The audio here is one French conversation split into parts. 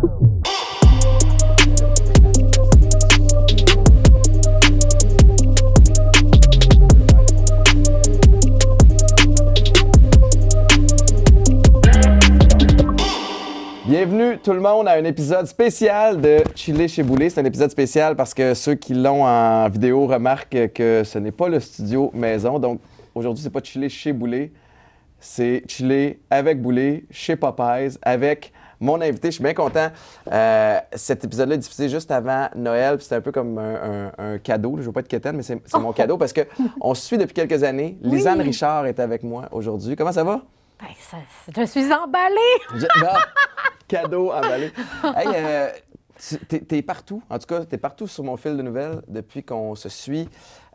Bienvenue tout le monde à un épisode spécial de Chiller chez Boulet. C'est un épisode spécial parce que ceux qui l'ont en vidéo remarquent que ce n'est pas le studio maison. Donc aujourd'hui, c'est pas Chiller chez Boulet, c'est Chiller avec Boulet chez Popeyes avec mon invité. Je suis bien content. Euh, cet épisode-là est diffusé juste avant Noël. C'est un peu comme un, un- un cadeau. Je ne veux pas être quétaine, mais c'est mon cadeau parce qu'on se suit depuis quelques années. Lisanne Richard est avec moi aujourd'hui. Comment ça va? Ben, ça- je suis emballée. Je- cadeau emballé. Hey, euh, tu- t'es, t'es partout. En tout cas, t'es partout sur mon fil de nouvelles depuis qu'on se suit.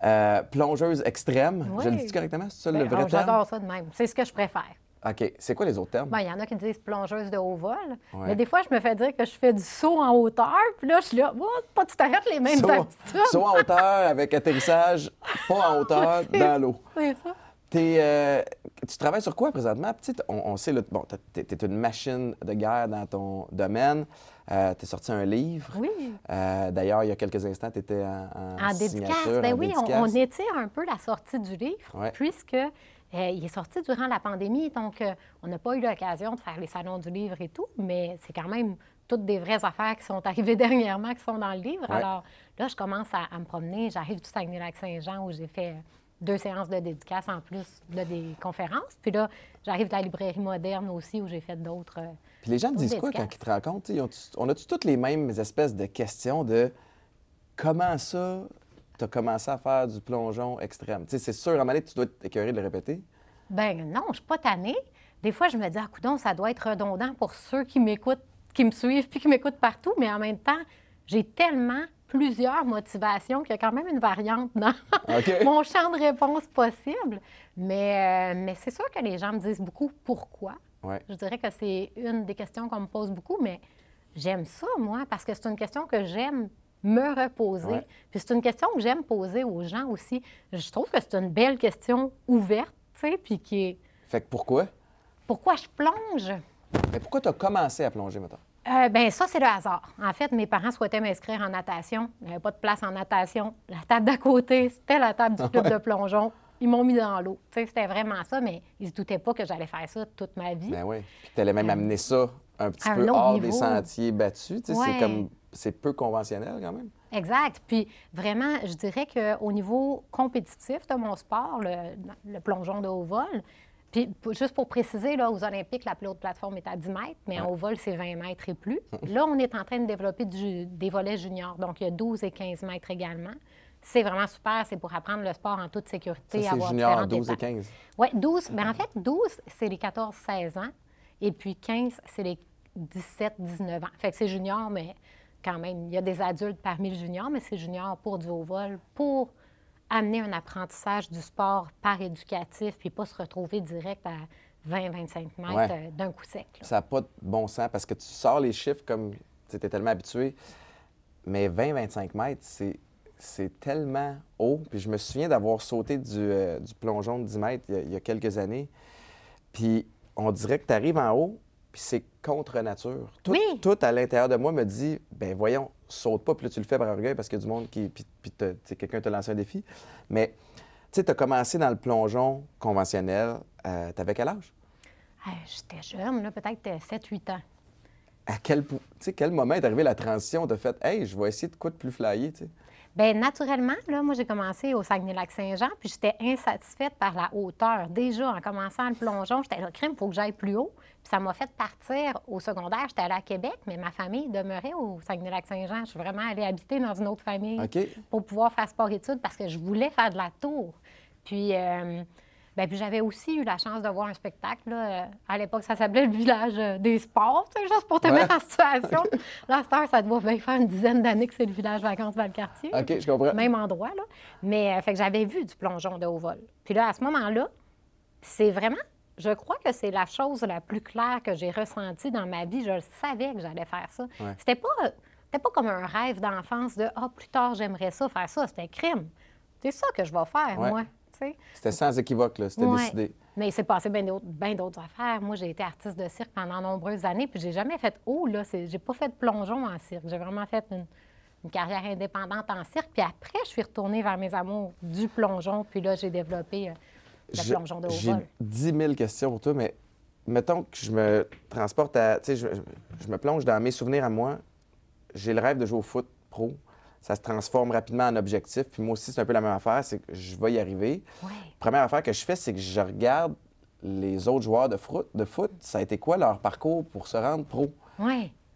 Euh, plongeuse extrême. Oui. Je le dis correctement? C'est ça le Ben, vrai oh, terme? J'adore ça de même. C'est ce que je préfère. OK. C'est quoi les autres termes? Ben, Il y en a qui disent plongeuse de haut vol. Ouais. Mais des fois, je me fais dire que je fais du saut en hauteur. Puis là, je suis là, oh, pas tout à fait les mêmes Saut, attitudes. saut en hauteur avec atterrissage, pas en hauteur, dans l'eau. C'est ça. Euh, tu travailles sur quoi présentement? Petite, on, on sait, bon, t'es, t'es une machine de guerre dans ton domaine. Euh, t'es sorti un livre. Oui. Euh, d'ailleurs, il y a quelques instants, tu étais en, en En dédicace. Ben en oui, on, étire un peu la sortie du livre, Ouais. puisque euh, il est sorti durant la pandémie, donc euh, on n'a pas eu l'occasion de faire les salons du livre et tout, mais c'est quand même toutes des vraies affaires qui sont arrivées dernièrement qui sont dans le livre. Ouais. Alors là, je commence à, à me promener. J'arrive du Saguenay-Lac-Saint-Jean où j'ai fait euh, deux séances de dédicace en plus de des conférences. Puis là, j'arrive de la librairie moderne aussi où j'ai fait d'autres. Puis les gens te disent quoi quand ils te ont- on a-tu toutes les mêmes espèces de questions de comment ça, tu as commencé à faire du plongeon extrême? C'est sûr, à un moment donné, tu dois être écœuré de le répéter. Ben non, je suis pas tannée. Des fois, je me dis, ah, coudonc, ça doit être redondant pour ceux qui m'écoutent, qui me suivent, puis qui m'écoutent partout. Mais en même temps, j'ai tellement plusieurs motivations qu'il y a quand même une variante dans mon champ de réponse possible. Mais, euh, mais c'est sûr que les gens me disent beaucoup pourquoi. Ouais. Je dirais que c'est une des questions qu'on me pose beaucoup, mais j'aime ça, moi, parce que c'est une question que j'aime me reposer. Ouais. Puis c'est une question que j'aime poser aux gens aussi. Je trouve que c'est une belle question ouverte, tu sais, puis qui est Fait que pourquoi? pourquoi je plonge? Mais pourquoi tu as commencé à plonger, maintenant? Euh, ben ça, c'est le hasard. En fait, mes parents souhaitaient m'inscrire en natation. Il n'y avait pas de place en natation. La table d'à côté, c'était la table du club de plongeon. Ils m'ont mis dans l'eau. Tu sais, C'était vraiment ça, mais ils ne se doutaient pas que j'allais faire ça toute ma vie. Ben oui. Puis tu allais même amener ça un petit peu hors des sentiers battus. Tu sais, Ouais. C'est comme. C'est peu conventionnel quand même. Exact. Puis vraiment, je dirais qu'au niveau compétitif de mon sport, le, le plongeon de haut vol, puis juste pour préciser, là, aux Olympiques, la plus haute plateforme est à 10 mètres, mais en haut vol, c'est 20 mètres et plus. là, on est en train de développer du- des volets juniors, donc il y a 12 et 15 mètres également. C'est vraiment super, c'est pour apprendre le sport en toute sécurité. Ça, c'est junior différentes 12 et étapes. 15. Oui, 12. Mais en fait, 12, c'est les 14-16 ans. Et puis 15, c'est les 17-19 ans. Fait que c'est junior, mais quand même, il y a des adultes parmi le junior, mais c'est junior pour du haut vol, pour amener un apprentissage du sport par éducatif, puis pas se retrouver direct à 20-25 mètres Ouais. euh, d'un coup sec. là. Ça n'a pas de bon sens parce que tu sors les chiffres comme tu étais tellement habitué. Mais 20-25 mètres, c'est, c'est tellement haut. Puis je me souviens d'avoir sauté du, euh, du plongeon de 10 mètres il y a, il y a quelques années. Puis on dirait que tu arrives en haut, puis c'est contre nature. Tout, Oui. tout à l'intérieur de moi me dit ben voyons, saute pas, puis là tu le fais par orgueil parce qu'il y a du monde qui. Puis, tu quelqu'un t'a lancé un défi. Mais tu sais, tu as commencé dans le plongeon conventionnel. Euh, T'avais quel âge? Ah, J'étais jeune, là, peut-être 7-8 ans. à quel, tu quel moment est arrivé la transition de fait, hey, je vais essayer de quoi de plus flyer, tu sais? Bien, naturellement, là, moi, j'ai commencé au Saguenay-Lac-Saint-Jean, puis j'étais insatisfaite par la hauteur. Déjà, en commençant le plongeon, j'étais là, crime, il faut que j'aille plus haut. Puis ça m'a fait partir au secondaire. J'étais allée à Québec, mais ma famille demeurait au Saguenay-Lac-Saint-Jean. Je suis vraiment allée habiter dans une autre famille pour pouvoir faire sport-études parce que je voulais faire de la tour. Puis, euh, ben, puis j'avais aussi eu la chance de voir un spectacle. là. Euh, À l'époque, ça s'appelait le village euh, des sports, juste pour te Ouais. mettre en situation. Là, à ça doit bien faire une dizaine d'années que c'est le village vacances Valcartier. OK, je comprends. Même endroit, là. Mais euh, fait que j'avais vu du plongeon de haut vol. Puis là, à ce moment-là, c'est vraiment, je crois que c'est la chose la plus claire que j'ai ressentie dans ma vie. Je le savais que j'allais faire ça. Ouais. C'était pas, c'était pas comme un rêve d'enfance de ah plus tard j'aimerais ça faire ça. C'était crime. C'est ça que je vais faire Ouais. moi. C'était sans équivoque, là, c'était Ouais. décidé. Mais il s'est passé bien d'autres, bien d'autres affaires. Moi, j'ai été artiste de cirque pendant nombreuses années, puis j'ai jamais fait haut, là. C'est- J'ai pas fait de plongeon en cirque. J'ai vraiment fait une, une carrière indépendante en cirque. Puis après, je suis retournée vers mes amours du plongeon, puis là, j'ai développé euh, le Je- plongeon de haut J'ai vol. 10 000 questions pour toi, mais mettons que je me transporte à. Tu sais, je, je me plonge dans mes souvenirs à moi. J'ai le rêve de jouer au foot pro. Ça se transforme rapidement en objectif. Puis moi aussi, c'est un peu la même affaire, c'est que je vais y arriver. Ouais. Première affaire que je fais, c'est que je regarde les autres joueurs de foot, de foot. Ça a été quoi leur parcours pour se rendre pro?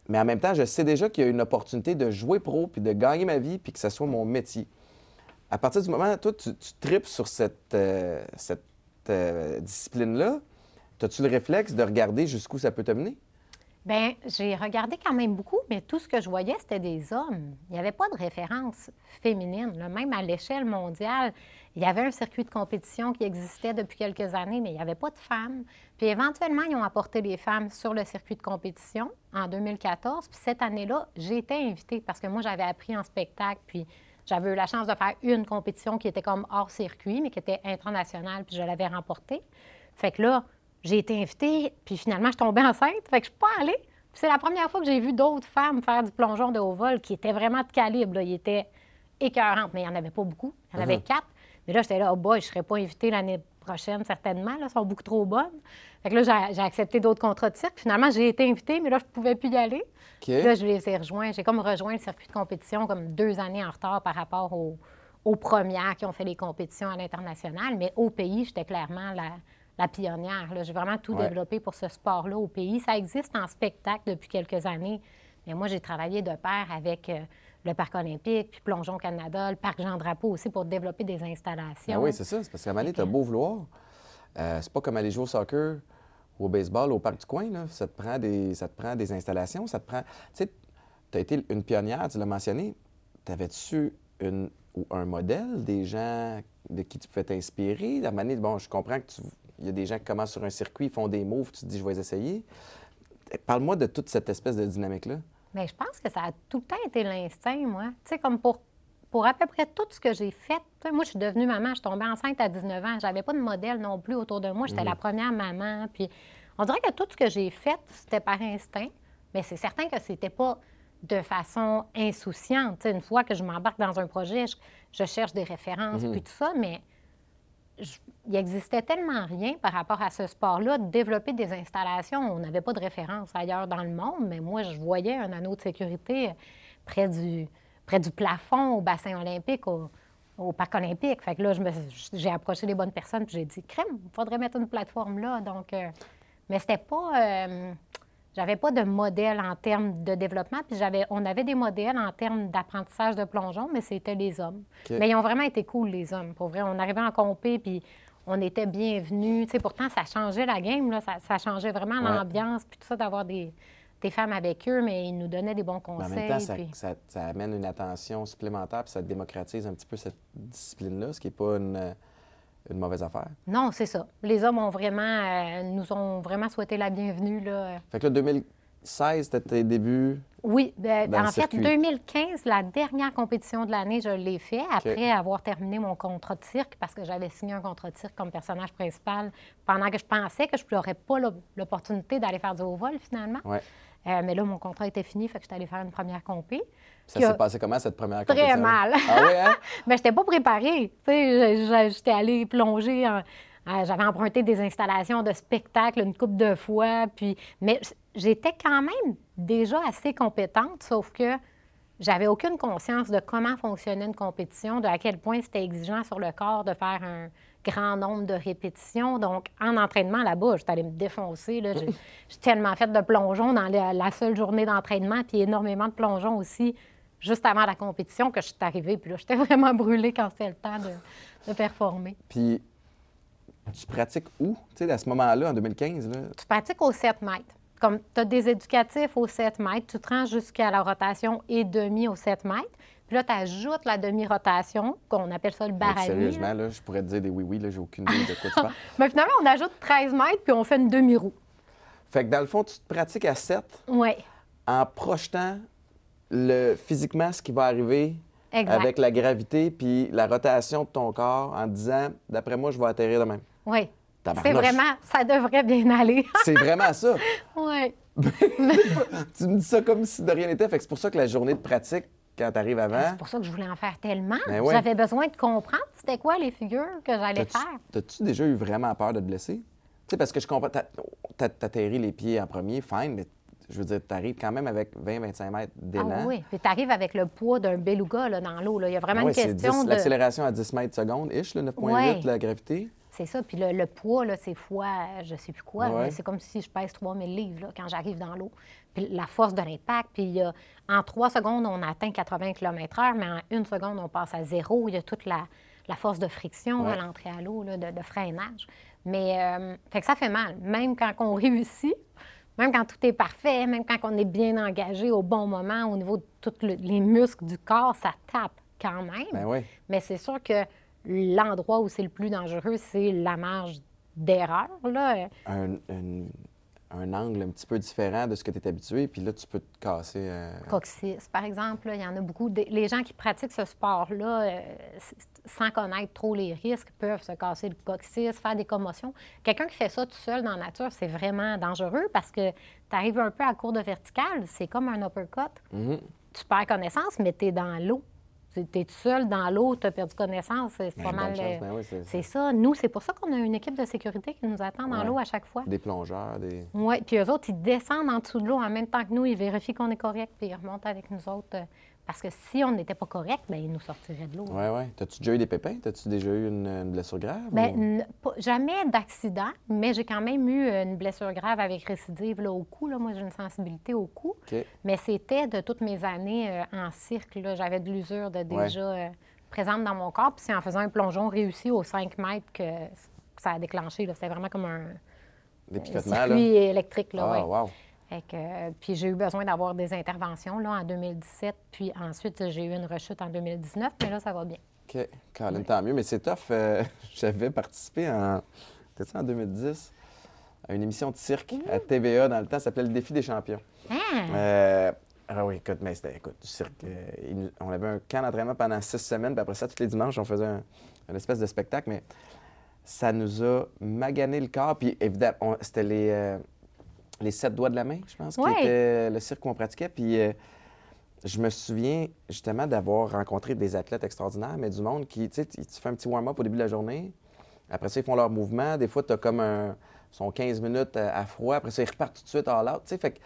Mais en même temps, je sais déjà qu'il y a une opportunité de jouer pro, puis de gagner ma vie, puis que ce soit mon métier. À partir du moment où toi, tu, tu tripes sur cette, euh, cette euh, discipline-là, as-tu le réflexe de regarder jusqu'où ça peut te mener? Bien, j'ai regardé quand même beaucoup, mais tout ce que je voyais, c'était des hommes. Il n'y avait pas de référence féminine. Même à l'échelle mondiale, il y avait un circuit de compétition qui existait depuis quelques années, mais il n'y avait pas de femmes. Puis éventuellement, ils ont apporté les femmes sur le circuit de compétition en 2014. Puis cette année-là, j'ai été invitée parce que moi, j'avais appris en spectacle, puis j'avais eu la chance de faire une compétition qui était comme hors circuit, mais qui était internationale, puis je l'avais remportée. Fait que là, j'ai été invitée, puis finalement, je suis tombée enceinte. Fait que je suis pas allée. Puis c'est la première fois que j'ai vu d'autres femmes faire du plongeon de haut vol qui étaient vraiment de calibre. Là. Ils étaient écœurantes, mais il n'y en avait pas beaucoup. Il y en avait quatre. Mais là, j'étais là, oh boy, je ne serais pas invitée l'année prochaine, certainement. Là, elles sont beaucoup trop bonnes. Fait que là, j'ai- accepté d'autres contrats de cirque. Finalement, j'ai été invitée, mais là, je ne pouvais plus y aller. Là, je les ai rejoints. J'ai comme rejoint le circuit de compétition comme deux années en retard par rapport aux, aux premières qui ont fait les compétitions à l'international. Mais au pays, j'étais clairement la, la pionnière. J'ai vraiment tout Ouais. développé pour ce sport-là au pays. Ça existe en spectacle depuis quelques années. Mais moi, j'ai travaillé de pair avec euh, le Parc olympique, puis Plongeon Canada, le Parc Jean-Drapeau aussi pour développer des installations. Ah oui, c'est ça. C'est parce qu'à moment donné, t'as beau vouloir. euh, c'est pas comme aller jouer au soccer ou au baseball au parc du coin. Là. Ça, te prend des, ça te prend des installations. Ça te prend. Tu sais, tu as été une pionnière, tu l'as mentionné. T'avais-tu une, ou un modèle des gens de qui tu pouvais t'inspirer? À donné, bon, je comprends que tu. Il y a des gens qui commencent sur un circuit, ils font des moves, tu te dis, je vais les essayer. Parle-moi de toute cette espèce de dynamique-là. Mais je pense que ça a tout le temps été l'instinct, moi. Tu sais, comme pour, pour à peu près tout ce que j'ai fait. Moi, je suis devenue maman, je suis tombée enceinte à 19 ans. J'avais pas de modèle non plus autour de moi. J'étais la première maman. Puis on dirait que tout ce que j'ai fait, c'était par instinct. Mais c'est certain que c'était pas de façon insouciante. Une fois que je m'embarque dans un projet, je, je cherche des références, puis tout ça, mais il existait tellement rien par rapport à ce sport-là, de développer des installations. On n'avait pas de référence ailleurs dans le monde, mais moi, je voyais un anneau de sécurité près du, près du plafond au bassin olympique, au, parc olympique. Fait que là, j'ai approché les bonnes personnes, puis j'ai dit, crème, il faudrait mettre une plateforme là. Donc, euh, mais c'était pas. euh, j'avais pas de modèle en termes de développement, puis j'avais, on avait des modèles en termes d'apprentissage de plongeon, mais c'était les hommes. Mais ils ont vraiment été cool, les hommes. Pour vrai, on arrivait en compé, puis on était bienvenus. Tu sais, pourtant, ça changeait la game, là. Ça, ça changeait vraiment Ouais. l'ambiance, puis tout ça, d'avoir des, des femmes avec eux, mais ils nous donnaient des bons Mais conseils. en même temps, ça, puis- ça- ça amène une attention supplémentaire, puis ça démocratise un petit peu cette discipline-là, ce qui n'est pas une, une mauvaise affaire. Non, c'est ça. Les hommes ont vraiment, euh, nous ont vraiment souhaité la bienvenue, là. Fait que là, 2016, c'était tes débuts. Oui, ben, Dans le en fait, circuit. 2015, la dernière compétition de l'année, je l'ai fait après avoir terminé mon contrat de cirque parce que j'avais signé un contrat de cirque comme personnage principal pendant que je pensais que je n'aurais pas l'op- l'opportunité d'aller faire du haut vol finalement. Ouais. Euh, mais là, mon contrat était fini, fait que j'étais allée faire une première compé. Ça s'est passé comment, cette première Très compétition? mal. Ah oui, hein? Mais je n'étais pas préparée. J'étais allée plonger. en- J'avais emprunté des installations de spectacle une couple de fois. Puis... Mais j'étais quand même déjà assez compétente, sauf que j'avais aucune conscience de comment fonctionnait une compétition, de à quel point c'était exigeant sur le corps de faire un grand nombre de répétitions. Donc, en entraînement là-bas, j'étais allée me défoncer. là. J'ai j'ai tellement fait de plongeons dans la, la seule journée d'entraînement, puis énormément de plongeons aussi juste avant la compétition que je suis arrivée. Puis là, j'étais vraiment brûlée quand c'était le temps de, de performer. Puis, tu pratiques où, tu sais, à ce moment-là, en 2015? Là? Tu pratiques au 7 mètres. Comme tu as des éducatifs au 7 mètres, tu te rends jusqu'à la rotation et demi au 7 mètres. Puis là, tu ajoutes la demi-rotation, qu'on appelle ça le barani. Sérieusement, là, je pourrais te dire des oui-oui, là, j'ai aucune idée de quoi tu parles. Mais finalement, on ajoute 13 mètres, puis on fait une demi-roue. Fait que dans le fond, tu te pratiques à 7 Oui, en projetant le, physiquement ce qui va arriver exact. avec la gravité puis la rotation de ton corps en disant, d'après moi, je vais atterrir de même. Oui. C'est vraiment, ça devrait bien aller. C'est vraiment ça. oui. tu me dis ça comme si de rien n'était. Fait que c'est pour ça que la journée de pratique, quand tu arrives avant, C'est pour ça que je voulais en faire tellement. Ben ouais. J'avais besoin de comprendre c'était quoi les figures que j'allais faire. t'as-tu déjà eu vraiment peur de te blesser? Tu sais, parce que je comprends, t'atterris les pieds en premier, fine, mais je veux dire, tu arrives quand même avec 20-25 mètres d'élan. Ah oui, puis tu arrives avec le poids d'un beluga là, dans l'eau. Il y a vraiment Ah une question 10 de... L'accélération à 10 mètres seconde, ish, le 9,8 Ouais. la gravité. C'est ça. Puis le, le poids, là, c'est fois, je sais plus quoi. Ouais. C'est comme si je pèse 3000 livres là, quand j'arrive dans l'eau. Puis la force de l'impact. Puis en trois secondes, on atteint 80 km/h, mais en une seconde, on passe à zéro. Il y a toute la, la force de friction Ouais. à l'entrée à l'eau, de freinage. Mais euh, fait que ça fait mal. Même quand on réussit, même quand tout est parfait, même quand on est bien engagé au bon moment, au niveau de tous le- les muscles du corps, ça tape quand même. Ben oui. Mais c'est sûr que l'endroit où c'est le plus dangereux, c'est la marge d'erreur. Là. Un, un- un angle un petit peu différent de ce que tu es habitué, puis là, tu peux te casser. euh, Coccyx, par exemple, là, il y en a beaucoup. Les gens qui pratiquent ce sport-là, euh, sans connaître trop les risques, peuvent se casser le coccyx, faire des commotions. Quelqu'un qui fait ça tout seul dans la nature, c'est vraiment dangereux parce que tu arrives un peu à court de verticale, c'est comme un uppercut. mhm. Tu perds connaissance, mais tu es dans l'eau. Tu es tout seul dans l'eau, tu as perdu connaissance, c'est Ben, pas mal. euh, Ben oui, c'est- C'est ça. Nous, c'est pour ça qu'on a une équipe de sécurité qui nous attend dans Ouais. l'eau à chaque fois. Des plongeurs, des. Oui, puis eux autres, ils descendent en dessous de l'eau en même temps que nous. Ils vérifient qu'on est correct, puis ils remontent avec nous autres. Parce que si on n'était pas correct, bien, ils nous sortiraient de l'eau. Ouais, ouais. T'as-tu déjà eu des pépins? T'as-tu déjà eu une, une blessure grave? Ou- n- pas- jamais d'accident, mais j'ai quand même eu une blessure grave avec récidive là, au cou. Là. Moi, j'ai une sensibilité au cou. Mais c'était de toutes mes années euh, en cirque. J'avais de l'usure de déjà euh, présente dans mon corps. Puis c'est en faisant un plongeon réussi aux 5 mètres que, ça a déclenché. C'était vraiment comme un, Des là? circuit électrique. Là, Ah, ouais. wow. Que, euh, puis j'ai eu besoin d'avoir des interventions là, en 2017, puis ensuite j'ai eu une rechute en 2019, mais là, ça va bien. OK. Colin, tant mieux. Mais c'est tough. euh, J'avais participé en. Peut-être en 2010 à une émission de cirque à TVA dans le temps. Ça s'appelait Le Défi des champions. Ah! Euh, ah oui, écoute, mais c'était écoute, du cirque. euh, on avait un camp d'entraînement pendant six semaines, puis après ça, tous les dimanches, on faisait un, une espèce de spectacle, mais ça nous a magané le corps. Puis évidemment, on- c'était les, les sept doigts de la main, je pense, Ouais. qui était le cirque qu'on pratiquait. Puis euh, je me souviens justement d'avoir rencontré des athlètes extraordinaires, mais du monde qui, tu sais, tu fais un petit warm-up au début de la journée. Après ça, ils font leur mouvement. Des fois, tu as comme un. Ils sont 15 minutes à, à froid. Après ça, ils repartent tout de suite à l'autre. Tu sais, fait que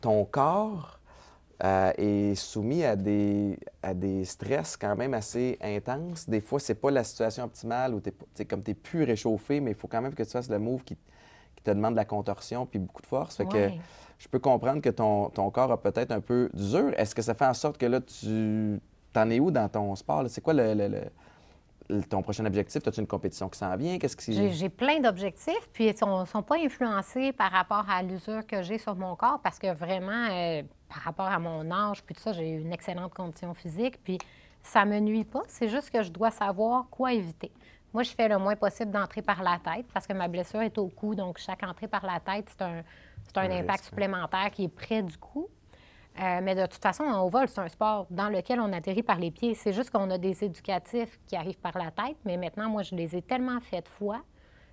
ton corps euh, est soumis à des, à des stress quand même assez intenses. Des fois, c'est pas la situation optimale où tu es, comme tu plus réchauffé, mais il faut quand même que tu fasses le move qui, qui te demande de la contorsion puis beaucoup de force. Fait que je peux comprendre que ton, ton corps a peut-être un peu dur. Est-ce que ça fait en sorte que là, tu. T'en es où dans ton sport? C'est quoi le, le- le- le- ton prochain objectif? As-tu une compétition qui s'en vient? Qu'est-ce qui. J'ai plein d'objectifs, puis ils ne sont, pas influencés par rapport à l'usure que j'ai sur mon corps, parce que vraiment, euh, par rapport à mon âge, puis tout ça, j'ai une excellente condition physique, puis ça me nuit pas. C'est juste que je dois savoir quoi éviter. Moi, je fais le moins possible d'entrer par la tête, parce que ma blessure est au cou, donc chaque entrée par la tête, c'est un, c'est un Un impact risque, supplémentaire qui est près du cou. Euh, mais de toute façon, au vol, c'est un sport dans lequel on atterrit par les pieds. C'est juste qu'on a des éducatifs qui arrivent par la tête, mais maintenant, moi, je les ai tellement fait de fois,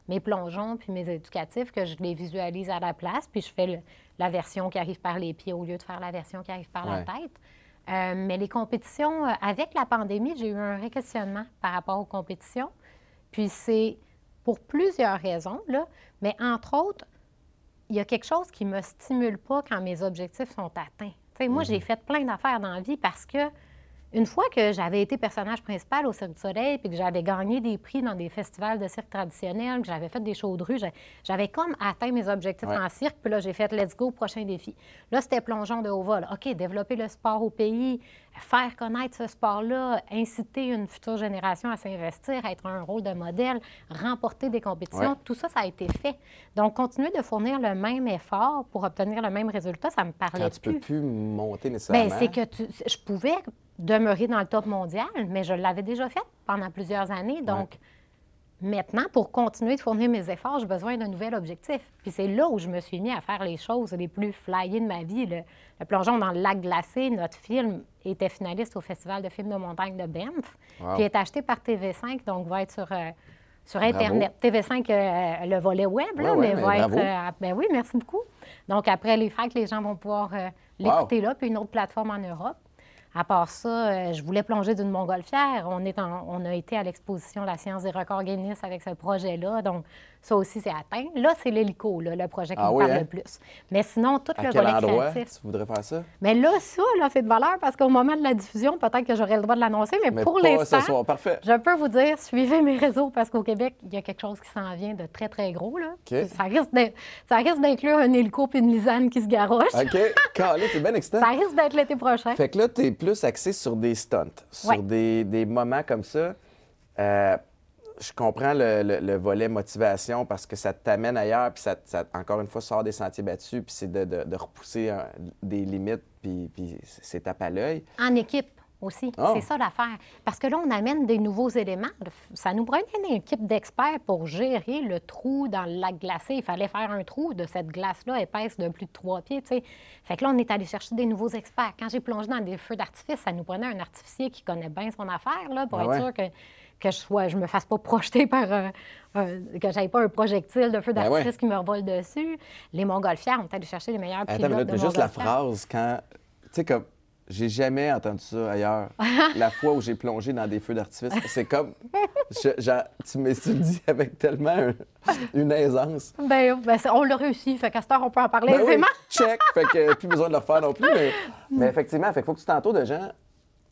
mes plongeons puis mes éducatifs, que je les visualise à la place, puis je fais le- la version qui arrive par les pieds au lieu de faire la version qui arrive par Ouais. la tête. Euh, mais les compétitions, euh, avec la pandémie, j'ai eu un réquestionnement par rapport aux compétitions. Puis c'est pour plusieurs raisons, là, mais entre autres, il y a quelque chose qui ne me stimule pas quand mes objectifs sont atteints. Moi, j'ai fait plein d'affaires dans la vie parce que une fois que j'avais été personnage principal au Cirque du Soleil, puis que j'avais gagné des prix dans des festivals de cirque traditionnels, que j'avais fait des shows de rue, j'avais comme atteint mes objectifs Ouais. en cirque, puis là, j'ai fait « let's go, prochain défi ». Là, c'était plongeon de haut vol. OK, développer le sport au pays, faire connaître ce sport-là, inciter une future génération à s'investir, à être un rôle de modèle, remporter des compétitions, Ouais. tout ça, ça a été fait. Donc, continuer de fournir le même effort pour obtenir le même résultat, ça me parlait Quand tu peux plus. plus monter nécessairement. Ben, c'est que tu- je pouvais demeurer dans le top mondial, mais je l'avais déjà fait pendant plusieurs années. Donc, maintenant, pour continuer de fournir mes efforts, j'ai besoin d'un nouvel objectif. Puis c'est là où je me suis mis à faire les choses les plus flyées de ma vie. Le, le plongeon dans le lac glacé, notre film était finaliste au Festival de films de montagne de Banff. Wow. Puis est acheté par TV5, donc va être sur, euh, sur Internet. TV5, euh, le volet web, là, Ouais, ouais, mais mais va bravo. être. euh, ben oui, merci beaucoup. Donc, après les fêtes, les gens vont pouvoir euh, l'écouter là, puis une autre plateforme en Europe. À part ça, euh, je voulais plonger d'une montgolfière. On, est on a été à l'exposition La science des records Guinness avec ce projet-là. Donc, ça aussi, c'est atteint. Là, c'est l'hélico, là, le projet qui Ah me oui, parle hein? le plus. Mais sinon, tout À le quel volet endroit créatif. tu voudrais faire ça? Mais là, ça, là, c'est de valeur parce qu'au moment de la diffusion, peut-être que j'aurai le droit de l'annoncer, mais, Mais pour l'instant, je peux vous dire, suivez mes réseaux parce qu'au Québec, il y a quelque chose qui s'en vient de très, très gros. Là. Ça risque d'inclure un hélico puis une lisane qui se garoche. OK. Calé, c'est bien excitant. Ça risque d'être l'été prochain. Fait que là, tu es plus axé sur des stunts, sur Ouais. des, des moments comme ça. Euh, je comprends le, le- le volet motivation parce que ça t'amène ailleurs, puis ça, ça, encore une fois, sort des sentiers battus, puis c'est de, de- de repousser euh, des limites, puis, puis c'est tape à l'œil. En équipe aussi. Ah. C'est ça l'affaire. Parce que là, on amène des nouveaux éléments. Ça nous prenait une équipe d'experts pour gérer le trou dans le lac glacé. Il fallait faire un trou de cette glace-là épaisse de plus de trois pieds. tu sais. Fait que là, on est allé chercher des nouveaux experts. Quand j'ai plongé dans des feux d'artifice, ça nous prenait un artificier qui connaît bien son affaire là, pour Ah être sûr que, que je sois, je me fasse pas projeter par un, un- que j'aille pas un projectile de feu Ben d'artifice ouais. qui me revole dessus. Les montgolfières, on est allé chercher les meilleurs Attends, pilotes de mais juste la phrase quand. Tu sais, comme. J'ai jamais entendu ça ailleurs. la fois où j'ai plongé dans des feux d'artifice. C'est comme. je- tu me dis avec tellement un- une aisance. Ben, ben, on l'a réussi. Fait qu'à cette heure, on peut en parler Ben oui, aisément. check. Fait que plus besoin de le faire non plus. Mais, mais effectivement, fait qu'il faut que tu t'entoures de gens.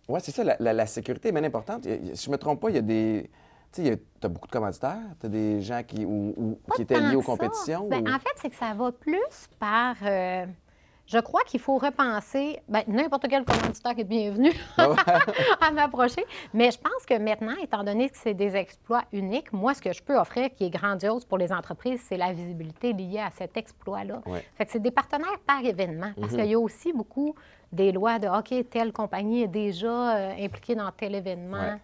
Ouais, c'est ça, la, la- la sécurité est bien importante. Si je me trompe pas, il y a des. Tu sais, tu as beaucoup de commanditaires. Tu as des gens qui, ou- ou- Pas qui étaient liés aux ça. compétitions. Ben, ou- En fait, c'est que ça va plus par. euh, je crois qu'il faut repenser. Ben, n'importe quel commanditaire est bienvenu à m'approcher. Mais je pense que maintenant, étant donné que c'est des exploits uniques, moi, ce que je peux offrir qui est grandiose pour les entreprises, c'est la visibilité liée à cet exploit-là. Ouais. Fait que c'est des partenaires par événement. Parce Mhm. qu'il y a aussi beaucoup des lois de OK, telle compagnie est déjà euh, impliquée dans tel événement. Ouais.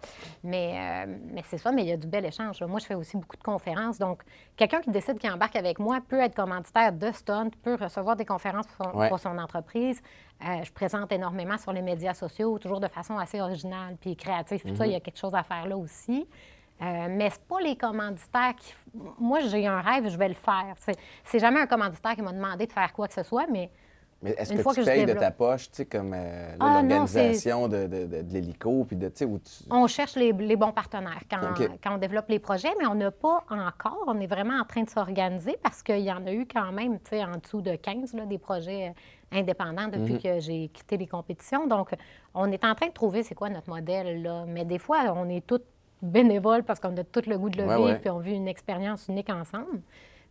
Mais, euh, mais c'est ça, mais il y a du bel échange. Moi, je fais aussi beaucoup de conférences. Donc, quelqu'un qui décide qu'il embarque avec moi peut être commanditaire de Stunt, peut recevoir des conférences pour son, Ouais. pour son entreprise. Euh, je présente énormément sur les médias sociaux, toujours de façon assez originale puis créative. Puis ça, il y a quelque chose à faire là aussi. Euh, mais c'est pas les commanditaires qui. Moi, j'ai un rêve, je vais le faire. C'est, c'est jamais un commanditaire qui m'a demandé de faire quoi que ce soit, mais Mais est-ce que tu que payes de ta poche, tu sais, comme euh, Ah, l'organisation de, de- de- de l'hélico, puis de, tu sais, où tu... On cherche les, les bons partenaires quand, quand on développe les projets, mais on n'a pas encore. On est vraiment en train de s'organiser parce qu'il y en a eu quand même, tu sais, en dessous de 15, là, des projets euh, indépendants depuis Mm-hmm. que j'ai quitté les compétitions. Donc, on est en train de trouver c'est quoi notre modèle, là. Mais des fois, on est tous bénévoles parce qu'on a tout le goût de le Ouais, vivre ouais. puis on vit une expérience unique ensemble.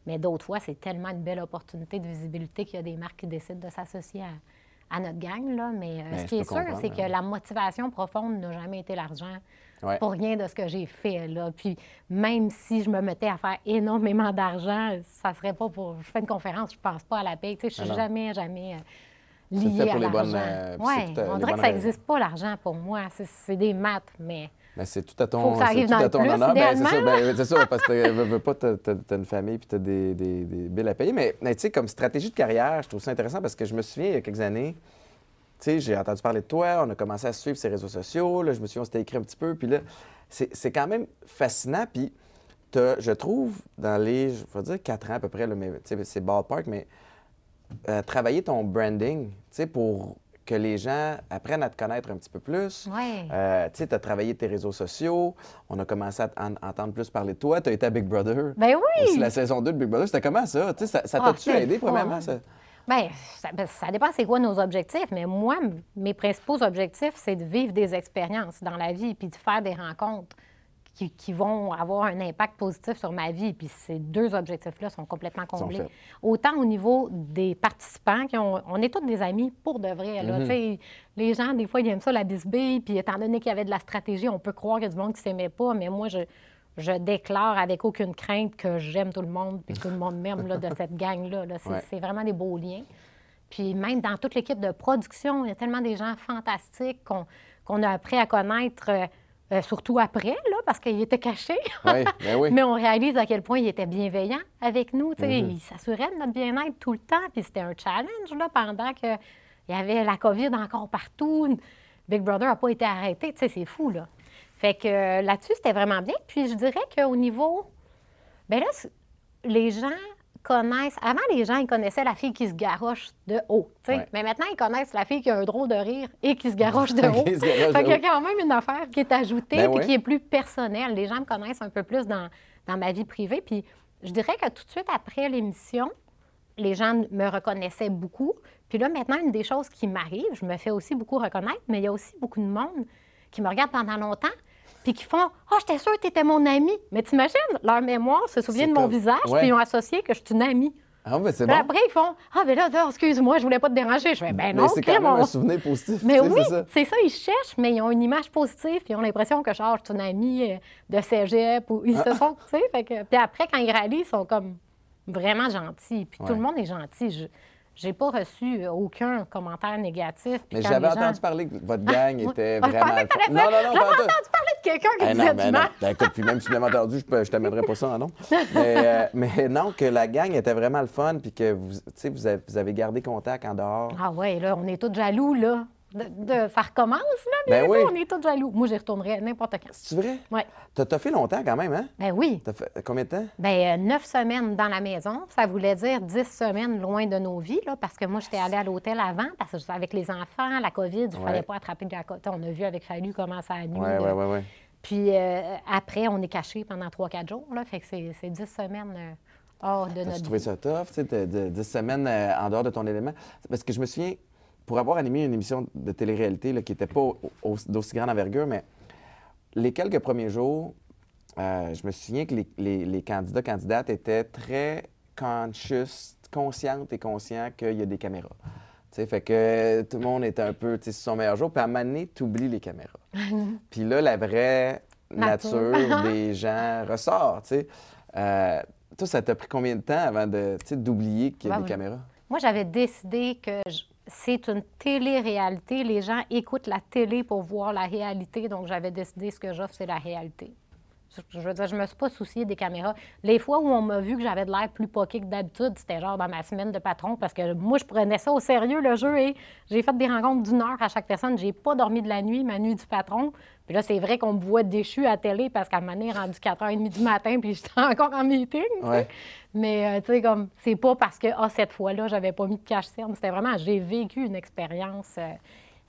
Mais d'autres fois, c'est tellement une belle opportunité de visibilité qu'il y a des marques qui décident de s'associer à, à notre gang. Là. Mais euh, Ben, ce qui est sûr, c'est hein. que la motivation profonde n'a jamais été l'argent Ouais. pour rien de ce que j'ai fait. Là. Puis même si je me mettais à faire énormément d'argent, ça serait pas pour... Je fais une conférence, je pense pas à la paye. Tu sais, je suis jamais, jamais euh, liée à l'argent. euh, Ouais, à- on dirait que ça n'existe pas, l'argent, pour moi. C'est des maths, mais... Ben, c'est tout à ton, ça tout à ton honneur. Ben, c'est ça, ben, ça, parce que tu veux, veux pas, t'as, t'as- t'as une famille puis tu as des, des, des billes à payer. Mais, mais tu sais, comme stratégie de carrière, je trouve ça intéressant parce que je me souviens, il y a quelques années, tu sais, j'ai entendu parler de toi, on a commencé à suivre ses réseaux sociaux, là, je me souviens, on s'était écrit un petit peu, puis là, c'est, quand même fascinant, puis t'as, je trouve, dans les, je vais dire quatre ans à peu près, là, mais c'est ballpark, mais euh, travailler ton branding, tu sais, pour que les gens apprennent à te connaître un petit peu plus. Ouais. Euh, tu sais, tu as travaillé tes réseaux sociaux. On a commencé à en- entendre plus parler de toi. Tu as été à Big Brother. Ben oui! la saison 2 de Big Brother, c'était comment ça? Ça Ah, t'a-tu aidé, premièrement? Ça? Bien, ça, ben, ça dépend c'est quoi nos objectifs, mais moi, mes principaux objectifs, c'est de vivre des expériences dans la vie puis de faire des rencontres qui, qui vont avoir un impact positif sur ma vie. Puis ces deux objectifs-là sont complètement comblés. Autant au niveau des participants, qui ont, on est tous des amis pour de vrai. Mhm. là. Les gens, des fois, ils aiment ça, la bisbille, puis étant donné qu'il y avait de la stratégie, on peut croire qu'il y a du monde qui s'aimait pas, mais moi, je, je déclare avec aucune crainte que j'aime tout le monde, puis que tout le monde m'aime de cette gang-là. là. C'est Ouais. vraiment des beaux liens. Puis même dans toute l'équipe de production, il y a tellement des gens fantastiques qu'on qu'on a appris à connaître, euh, surtout après, là, parce qu'ils étaient cachés. Oui, ben oui. Mais on réalise à quel point ils étaient bienveillants avec nous. Mm-hmm. Ils s'assuraient de notre bien-être tout le temps. Puis c'était un challenge là, pendant qu'il y avait la COVID encore partout. Big Brother n'a pas été arrêté. C'est fou, là. Fait que euh, là-dessus, c'était vraiment bien. Puis je dirais qu'au niveau. Bien là, les gens connaissent. Avant, les gens, ils connaissaient la fille qui se garoche de haut. Ouais. Mais maintenant, ils connaissent la fille qui a un drôle de rire et qui se garoche de haut. De qu'il y a quand même une affaire qui est ajoutée Ben puis oui. qui est plus personnelle. Les gens me connaissent un peu plus dans, dans ma vie privée. Puis je dirais que tout de suite après l'émission, les gens me reconnaissaient beaucoup. Puis là, maintenant, une des choses qui m'arrive, je me fais aussi beaucoup reconnaître, mais il y a aussi beaucoup de monde qui me regarde pendant longtemps puis qui font « Ah, j'étais sûre que tu étais mon ami. » Mais t'imagines, leur mémoire se souvient de mon comme- visage, Ouais. puis ils ont associé que je suis une amie. Ah, ben c'est Puis bon. après, ils font « Ah, ben là, excuse-moi, je voulais pas te déranger. » Je fais « Ben non, c'est quand même un souvenir positif. mais oui, c'est ça. ils cherchent, mais ils ont une image positive, puis ils ont l'impression que genre, je suis une amie euh, de cégep, ou ils Ah. se sont, tu sais, fait que- puis après, quand ils rallient, ils sont comme vraiment gentils, puis Ouais. tout le monde est gentil. Je j'ai pas reçu euh, aucun commentaire négatif. Mais j'avais gens- entendu parler que votre gang oui. était Ah, je vraiment. Non, non, non, pas tout. entendu parler quelqu'un qui Eh disait non, du ben non. mal. Ben, écoute, puis même si tu l'avais entendu, je, je t'amènerais pas ça en nom. Mais, euh, mais non, que la gang était vraiment le fun, puis que vous, avez, vous avez gardé contact en dehors. Ah ouais, là, on est tous jaloux, là. De, de- ça recommence, là, Ben oui. on est tous jaloux. Moi, j'y retournerais n'importe quand. C'est vrai? Oui. T'as t'as fait longtemps quand même, hein? Ben oui. T'as fait combien de temps? Bien, neuf semaines dans la maison, ça voulait dire dix semaines loin de nos vies, là, parce que moi, j'étais allée à l'hôtel avant, parce que j'étais avec les enfants, la COVID, il ne Ouais. fallait pas attraper de la COVID. On a vu avec Fallu comment ça a nuit. Ouais, ouais, ouais. Puis euh, après, on est caché pendant trois, quatre jours, là, fait que c'est dix semaines euh, hors de notre trouvé vie. ça tough, tu sais, dix semaines euh, en dehors de ton élément? Parce que je me souviens, pour avoir animé une émission de télé-réalité là, qui n'était pas au- au- d'aussi grande envergure, mais les quelques premiers jours, euh, je me souviens que les, les- les candidats, candidates étaient très conscious, conscientes et conscients qu'il y a des caméras. Tu sais, fait que tout le monde était un peu, tu sur son meilleur jour. Puis à un moment donné, t'oublies les caméras. Puis là, la vraie Nature. des gens ressort, tu. Euh, toi, ça t'a pris combien de temps avant de, tu d'oublier qu'il y a Ben des oui. caméras? Moi, j'avais décidé que je- c'est une télé-réalité. Les gens écoutent la télé pour voir la réalité, donc j'avais décidé ce que j'offre, c'est la réalité. Je veux dire, je me suis pas souciée des caméras. Les fois où on m'a vu que j'avais de l'air plus poqué que d'habitude, c'était genre dans ma semaine de patron, parce que moi, je prenais ça au sérieux, le jeu, et j'ai fait des rencontres d'une heure à chaque personne. J'ai pas dormi de la nuit, ma nuit du patron. Puis là, c'est vrai qu'on me voit déchu à télé parce qu'à un moment donné, rendu 4h30 du matin, puis j'étais encore en meeting. Ouais. Mais, euh, tu sais, comme, c'est pas parce que, ah, cette fois-là, j'avais pas mis de cache-cerne. C'était vraiment, j'ai vécu une expérience. euh,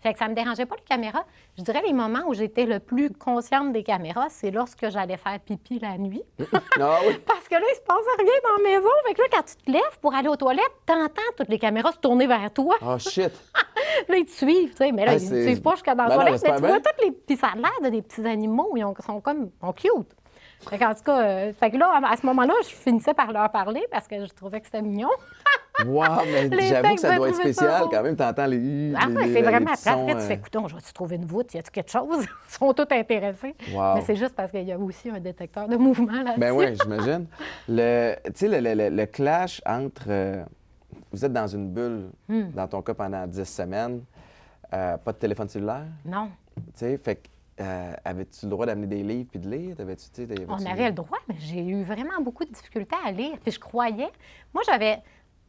fait que ça me dérangeait pas les caméras. Je dirais les moments où j'étais le plus consciente des caméras, c'est lorsque j'allais faire pipi la nuit. Oui. Parce que là, il se passe rien dans la maison. Fait que là, quand tu te lèves pour aller aux toilettes, t'entends toutes les caméras se tourner vers toi. Oh, shit. Là, ils te suivent, tu sais. Mais là, Ah, ils ne suivent pas jusqu'à dans la Ben toilette. mais tu vois toutes les... Puis ça a l'air de des petits animaux. Ils ont- sont comme... sont cute. Fait qu'en tout cas, euh, fait que là, à ce moment-là, je finissais par leur parler parce que je trouvais que c'était mignon. Wow, mais j'avoue que ça doit être spécial quand même. T'entends les. Ah les- c'est vraiment sons, Après, tu euh, fais, écoute, je vais-tu trouver une voûte? Y a-tu quelque chose? Ils sont tous intéressés. Wow. Mais c'est juste parce qu'il y a aussi un détecteur de mouvement là-dessus. Ben oui, j'imagine. Le, tu sais, le, le- le- clash entre. euh, vous êtes dans une bulle, Hmm. dans ton cas, pendant 10 semaines, euh, pas de téléphone cellulaire, Non. tu sais, fait que. euh, avais-tu le droit d'amener des livres puis de lire? T'avais-tu, tu t'avais-tu- On avait le droit, mais j'ai eu vraiment beaucoup de difficultés à lire. Puis je croyais, moi j'avais,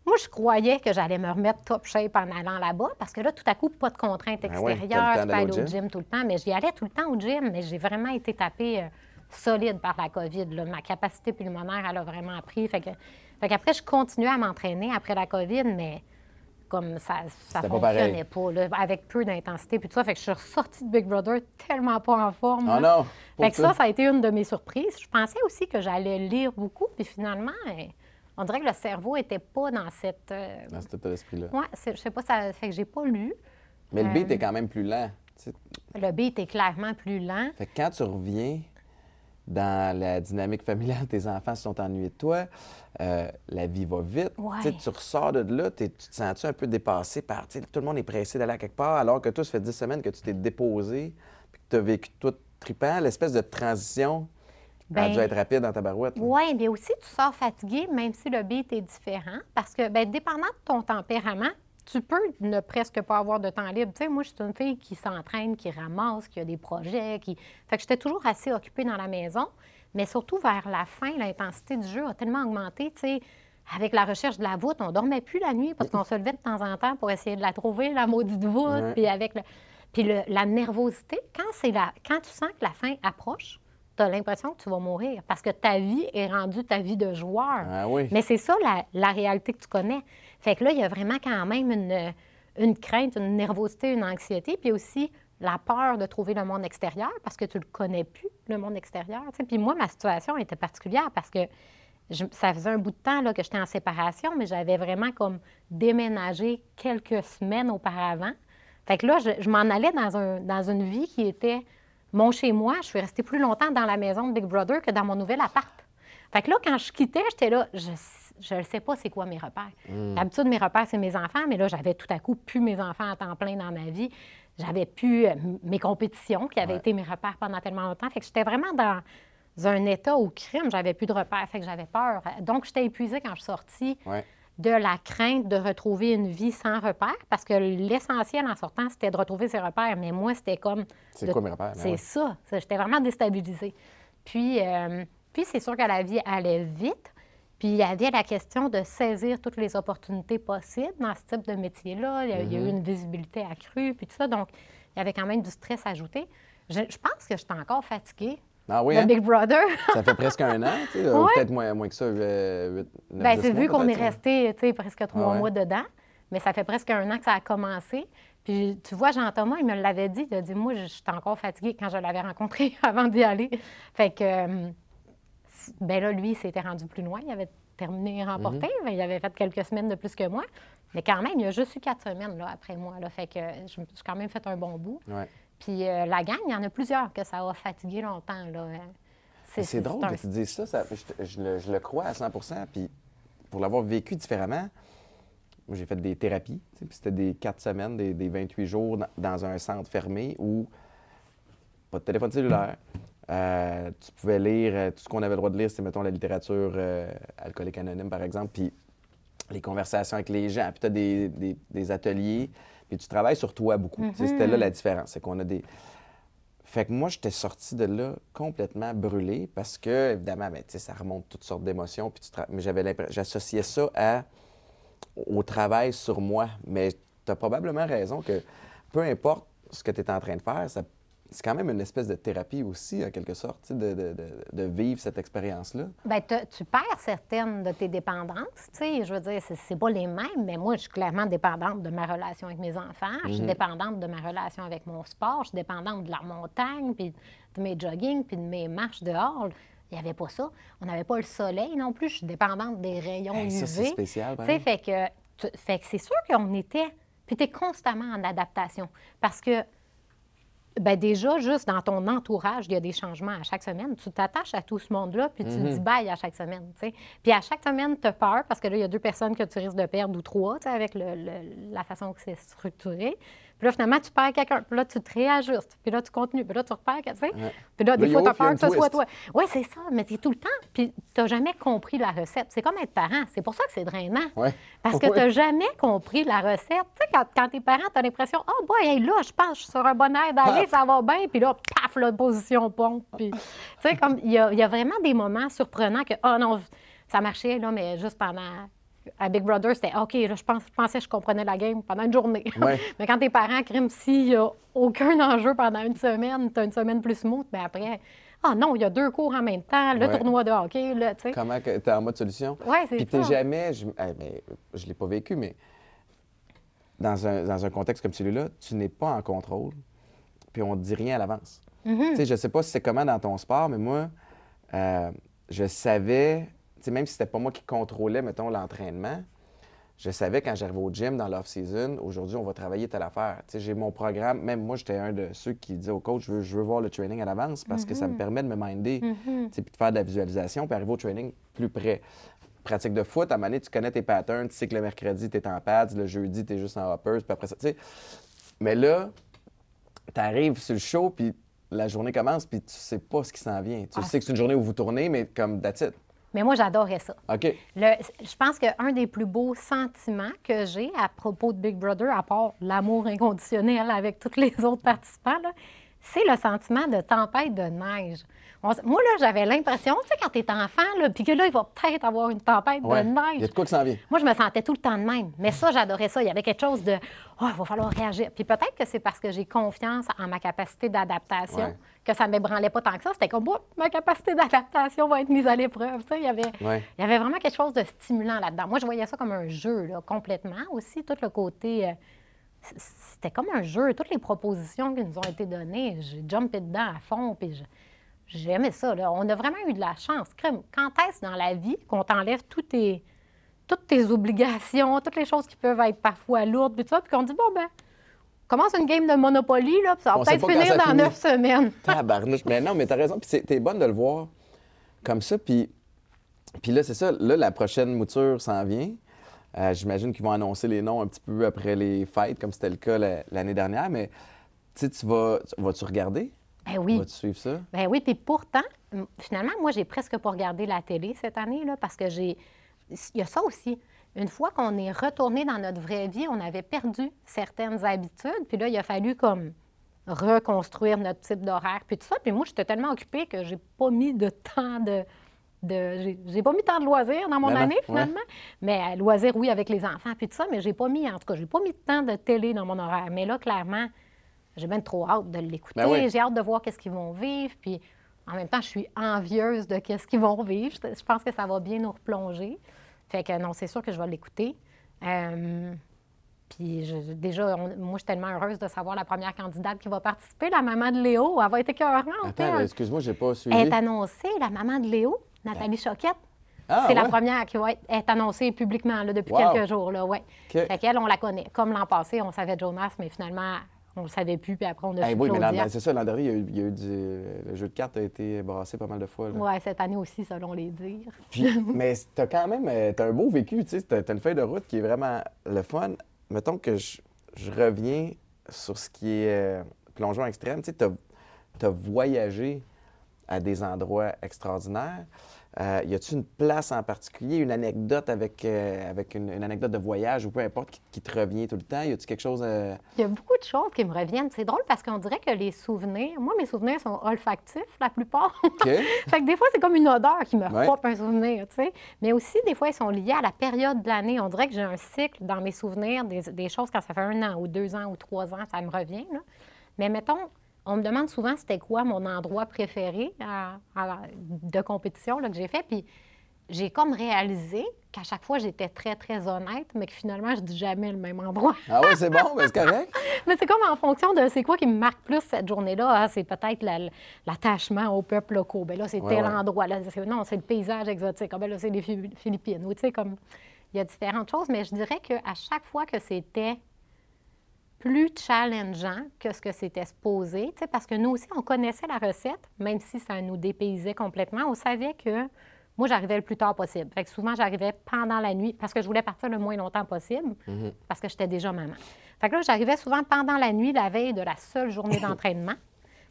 moi je croyais que j'allais me remettre top shape en allant là-bas, parce que là tout à coup pas de contraintes Ah ouais, extérieures, temps tu peux aller au gym tout le temps, mais j'y allais tout le temps au gym, mais j'ai vraiment été tapée euh, solide par la COVID. là. Ma capacité pulmonaire, elle a vraiment pris. Fait que, fait qu'après je continuais à m'entraîner après la COVID, mais comme ça, ça pas fonctionnait pas, là, avec peu d'intensité puis tout ça. Fait que je suis ressortie de Big Brother tellement pas en forme. Ah non! Fait que ça, ça a été une de mes surprises. Je pensais aussi que j'allais lire beaucoup, puis finalement, eh, on dirait que le cerveau était pas dans cette. euh, Dans cet état d'esprit-là. Ouais, c'est- je sais pas, ça fait que j'ai pas lu. Mais le beat Euh, est quand même plus lent. Le beat est clairement plus lent. Fait que quand tu reviens dans la dynamique familiale, tes enfants se sont ennuyés de toi, euh, la vie va vite. Ouais. Tu ressors de là, tu te sens-tu un peu dépassé par. Tout le monde est pressé d'aller à quelque part, alors que toi, ça fait 10 semaines que tu t'es déposé, puis que tu as vécu tout trippant. L'espèce de transition a Ben, dû être rapide dans ta barouette. Oui, mais aussi, tu sors fatigué, même si le beat est différent. Parce que, bien, dépendant de ton tempérament, tu peux ne presque pas avoir de temps libre. Tu sais, moi, je suis une fille qui s'entraîne, qui ramasse, qui a des projets, qui... Fait que j'étais toujours assez occupée dans la maison. Mais surtout, vers la fin, l'intensité du jeu a tellement augmenté, tu sais. Avec la recherche de la voûte, on dormait plus la nuit parce qu'on se levait de temps en temps pour essayer de la trouver, la maudite voûte. Puis avec le... Puis le- la nervosité, quand, c'est la, quand tu sens que la fin approche, tu as l'impression que tu vas mourir parce que ta vie est rendue ta vie de joueur. Ah oui. Mais c'est ça la, la réalité que tu connais. Fait que là, il y a vraiment quand même une, une crainte, une nervosité, une anxiété, puis aussi la peur de trouver le monde extérieur parce que tu le connais plus, le monde extérieur. Puis moi, ma situation était particulière parce que je- ça faisait un bout de temps là, que j'étais en séparation, mais j'avais vraiment comme déménagé quelques semaines auparavant. Fait que là, je, je m'en allais dans, un, dans une vie qui était mon chez-moi. Je suis restée plus longtemps dans la maison de Big Brother que dans mon nouvel appart. Fait que là, quand je quittais, j'étais là, je ne sais pas c'est quoi mes repères. D'habitude, mes repères, c'est mes enfants, mais là, j'avais tout à coup plus mes enfants à temps plein dans ma vie. J'avais plus euh, mes compétitions qui avaient Ouais. été mes repères pendant tellement longtemps. Fait que j'étais vraiment dans un état au crime. J'avais plus de repères, fait que j'avais peur. Donc, j'étais épuisée quand je suis sortie Ouais. De la crainte de retrouver une vie sans repères, parce que l'essentiel en sortant, c'était de retrouver ses repères. Mais moi, c'était comme... C'est de- quoi mes repères? Ben C'est ouais. ça. Ça, J'étais vraiment déstabilisée. Puis, euh, puis c'est sûr que la vie allait vite. Puis il y avait la question de saisir toutes les opportunités possibles dans ce type de métier-là. Il y a, il y a eu une visibilité accrue, puis tout ça. Donc, il y avait quand même du stress ajouté. Je, je pense que j'étais encore fatiguée Ah oui, hein? Big Brother. Ça fait presque un an, tu sais, ou peut-être moins, moins que ça, dix c'est vu qu'on est resté, tu sais, presque trois Ah ouais. mois dedans, mais ça fait presque un an que ça a commencé. Puis, tu vois, Jean-Thomas, il me l'avait dit. Il a dit, moi, je suis encore fatiguée quand je l'avais rencontré avant d'y aller. Fait que, euh, ben là, lui, il s'était rendu plus loin. Il avait terminé et remporté. Mhm. mais il avait fait quelques semaines de plus que moi. Mais quand même, il a juste eu quatre semaines là, après moi. Là, fait que suis quand même fait un bon bout. Ouais. Puis euh, la gang, il y en a plusieurs que ça a fatigué longtemps. Là. C'est drôle un- que tu dises ça, ça- je, je le, je le crois à 100% Puis pour l'avoir vécu différemment, moi j'ai fait des thérapies, puis c'était des 4 semaines, des, des 28 jours dans, dans un centre fermé où pas de téléphone cellulaire. euh, tu pouvais lire, euh, tout ce qu'on avait le droit de lire, c'était, mettons, la littérature euh, alcoolique anonyme, par exemple, puis les conversations avec les gens, puis tu as des, des- des ateliers, puis tu travailles sur toi beaucoup. C'était là la différence, c'est qu'on a des... Fait que moi, j'étais sorti de là complètement brûlé parce que, évidemment, ben, ça remonte toutes sortes d'émotions. Puis tu tra- Mais j'avais l'impression, j'associais ça à, au travail sur moi. Mais tu as probablement raison que peu importe ce que tu es en train de faire, ça- c'est quand même une espèce de thérapie aussi, en quelque sorte, de, de- de- vivre cette expérience-là. Bien, te- tu perds certaines de tes dépendances. Tu sais, je veux dire, c'est, pas les mêmes, mais moi, je suis clairement dépendante de ma relation avec mes enfants. Je suis dépendante de ma relation avec mon sport. Je suis dépendante de la montagne, puis de mes jogging, puis de mes marches dehors. Il n'y avait pas ça. On n'avait pas le soleil non plus. Je suis dépendante des rayons Hey, UV. c'est spécial, exemple. fait que, fait que c'est sûr qu'on était... Puis tu es constamment en adaptation. Parce que ben déjà, juste dans ton entourage, il y a des changements à chaque semaine. Tu t'attaches à tout ce monde-là, puis tu dis bye à chaque semaine. tu sais. Puis à chaque semaine, tu as peur parce que là, il y a deux personnes que tu risques de perdre ou trois tu sais, avec le- le- la façon que c'est structuré. Puis là, finalement, tu perds quelqu'un. Puis là, tu te réajustes. Puis là, tu continues. Puis là, tu repères. Tu sais. Puis là, des fois, tu as peur que ce soit toi. Oui, c'est ça. Mais tu es tout le temps. Puis tu n'as jamais compris la recette. C'est comme être parent. C'est pour ça que c'est drainant. Ouais. Parce que Ouais. tu n'as jamais compris la recette. Tu sais, quand, quand t'es parent, tu as l'impression, oh, boy, hey, là, je pense que je suis sur un bon air d'aller, Ça va bien. Puis là, paf, la position pompe. Puis, tu sais, comme, il y a, il y a vraiment des moments surprenants que, oh non, ça marchait, là, mais juste pendant. À Big Brother, c'était OK, là, je, pense, je pensais que je comprenais la game pendant une journée. Ouais. mais quand tes parents criment, s'il n'y a aucun enjeu pendant une semaine, tu as une semaine plus smooth, mais après, ah non, il y a deux cours en même temps, le Ouais. tournoi de hockey, là, tu sais. Comment tu es en mode solution? Ouais, c'est Puis t'es jamais, je, eh, ben, je l'ai pas vécu, mais dans un, dans un contexte comme celui-là, tu n'es pas en contrôle, puis on ne dit rien à l'avance. Mm-hmm. Tu sais, je sais pas si c'est comment dans ton sport, mais moi, euh, je savais, tu sais, même si c'était pas moi qui contrôlais, mettons, l'entraînement, je savais quand j'arrivais au gym dans l'off-season, aujourd'hui, on va travailler telle affaire. Tu sais, j'ai mon programme. Même moi, j'étais un de ceux qui disait au coach, je veux, je veux voir le training à l'avance parce que ça me permet de me minder, tu sais, puis de faire de la visualisation, puis arriver au training plus près. Pratique de foot, à un moment donné, tu connais tes patterns, tu sais que le mercredi, tu es en pads, le jeudi, tu es juste en hoppers, puis après ça, tu sais. Mais là, tu arrives sur le show, puis la journée commence, puis tu sais pas ce qui s'en vient. Tu Ah, sais que c'est une journée où vous tournez, mais comme that's it. Mais moi, j'adorais ça. OK. Le- je pense qu'un des plus beaux sentiments que j'ai à propos de Big Brother, à part l'amour inconditionnel avec tous les autres participants, c'est le sentiment de tempête de neige. Moi, là, j'avais l'impression, tu sais, quand t'es enfant, là, puis que là, il va peut-être avoir une tempête de neige. Il y a de quoi qui s'en vient. Moi, je me sentais tout le temps de même. Mais ça, j'adorais ça. Il y avait quelque chose de, oh, il va falloir réagir. Puis peut-être que c'est parce que j'ai confiance en ma capacité d'adaptation que ça ne m'ébranlait pas tant que ça. C'était comme, oh, ma capacité d'adaptation va être mise à l'épreuve. Tu sais, il, y avait, il y avait vraiment quelque chose de stimulant là-dedans. Moi, je voyais ça comme un jeu, là, complètement aussi. Tout le côté. Euh, c'était comme un jeu. Toutes les propositions qui nous ont été données, j'ai jumpé dedans à fond, puis j'aimais ça. On a vraiment eu de la chance. Quand est-ce dans la vie qu'on t'enlève toutes tes, toutes tes obligations, toutes les choses qui peuvent être parfois lourdes, puis ça, puis qu'on dit, bon, ben, commence une game de Monopoly, là, puis ça va peut-être finir dans neuf semaines. Tabarnouche. mais non, mais t'as raison, puis t'es bonne de le voir comme ça, puis... Puis là, c'est ça, là, la prochaine mouture s'en vient. Euh, j'imagine qu'ils vont annoncer les noms un petit peu après les fêtes, comme c'était le cas l'année dernière. Mais tu vas, vas-tu regarder? Ben oui. Vas-tu suivre ça? Ben oui, puis pourtant, finalement, moi, j'ai presque pas regardé la télé cette année, là, parce que j'ai. Il y a ça aussi. Une fois qu'on est retourné dans notre vraie vie, on avait perdu certaines habitudes, puis là, il a fallu comme reconstruire notre type d'horaire, puis tout ça. Puis moi, j'étais tellement occupée que j'ai pas mis de temps de, de. J'ai pas mis tant de loisirs dans mon ben année, finalement. Mais loisirs, oui, avec les enfants, puis tout ça, mais j'ai pas mis, en tout cas, j'ai pas mis de temps de télé dans mon horaire. Mais là, clairement, j'ai même trop hâte de l'écouter. Ben j'ai hâte de voir qu'est-ce qu'ils vont vivre. Puis en même temps, je suis envieuse de qu'est-ce qu'ils vont vivre. Je pense que ça va bien nous replonger. Fait que non, c'est sûr que je vais l'écouter. Euh, puis déjà, moi, je suis tellement heureuse de savoir la première candidate qui va participer, la maman de Léo. Elle va être écœurante. Attends, excuse-moi, j'ai pas suivi. Elle est annoncée, la maman de Léo. Nathalie Choquette. Ah, c'est la première qui va être, annoncée publiquement là, depuis quelques jours. Là, ouais. Fait qu'elle, on la connaît. Comme l'an passé, on savait Jonas, mais finalement, on ne le savait plus, puis après, on a hey, Oui, mais c'est ça, l'an dernier, il y, a eu, du... le jeu de cartes a été brassé pas mal de fois. Oui, cette année aussi, selon les dires. mais tu as quand même euh, un beau vécu, tu sais, tu as, une feuille de route qui est vraiment le fun. Mettons que je, reviens sur ce qui est euh, plongeon extrême, tu sais, tu as voyagé à des endroits extraordinaires. Euh, y a-t-il une place en particulier, une anecdote avec, euh, avec une, anecdote de voyage ou peu importe qui, te revient tout le temps? Y a-t-il quelque chose. Euh... Il y a beaucoup de choses qui me reviennent. C'est drôle parce qu'on dirait que les souvenirs, moi, mes souvenirs sont olfactifs la plupart. fait que des fois, c'est comme une odeur qui me ouais. un souvenir, tu sais. Mais aussi, des fois, ils sont liés à la période de l'année. On dirait que j'ai un cycle dans mes souvenirs, des, des, choses quand ça fait un an ou deux ans ou trois ans, ça me revient. Là. Mais mettons, on me demande souvent c'était quoi mon endroit préféré de compétition là, que j'ai fait. Puis j'ai comme réalisé qu'à chaque fois, j'étais très, très honnête, mais que finalement, je dis jamais le même endroit. ah oui, c'est bon, mais c'est correct. mais c'est comme en fonction de c'est quoi qui me marque plus cette journée-là. Ah, c'est peut-être l'attachement au peuple locaux. Bien là, c'est tel endroit. Là, non, c'est le paysage exotique. Ah, bien là, c'est les Philippines. tu sais, comme il y a différentes choses, mais je dirais qu'à chaque fois que c'était plus challengeant que ce que c'était supposé, parce que nous aussi, on connaissait la recette, même si ça nous dépaysait complètement. On savait que moi, j'arrivais le plus tard possible. Fait que souvent, j'arrivais pendant la nuit parce que je voulais partir le moins longtemps possible mm-hmm. parce que j'étais déjà maman. Fait que là, j'arrivais souvent pendant la nuit, la veille de la seule journée d'entraînement.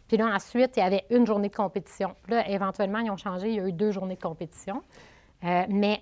Puis là, ensuite, il y avait une journée de compétition. là, éventuellement, ils ont changé. Il y a eu deux journées de compétition. Euh, mais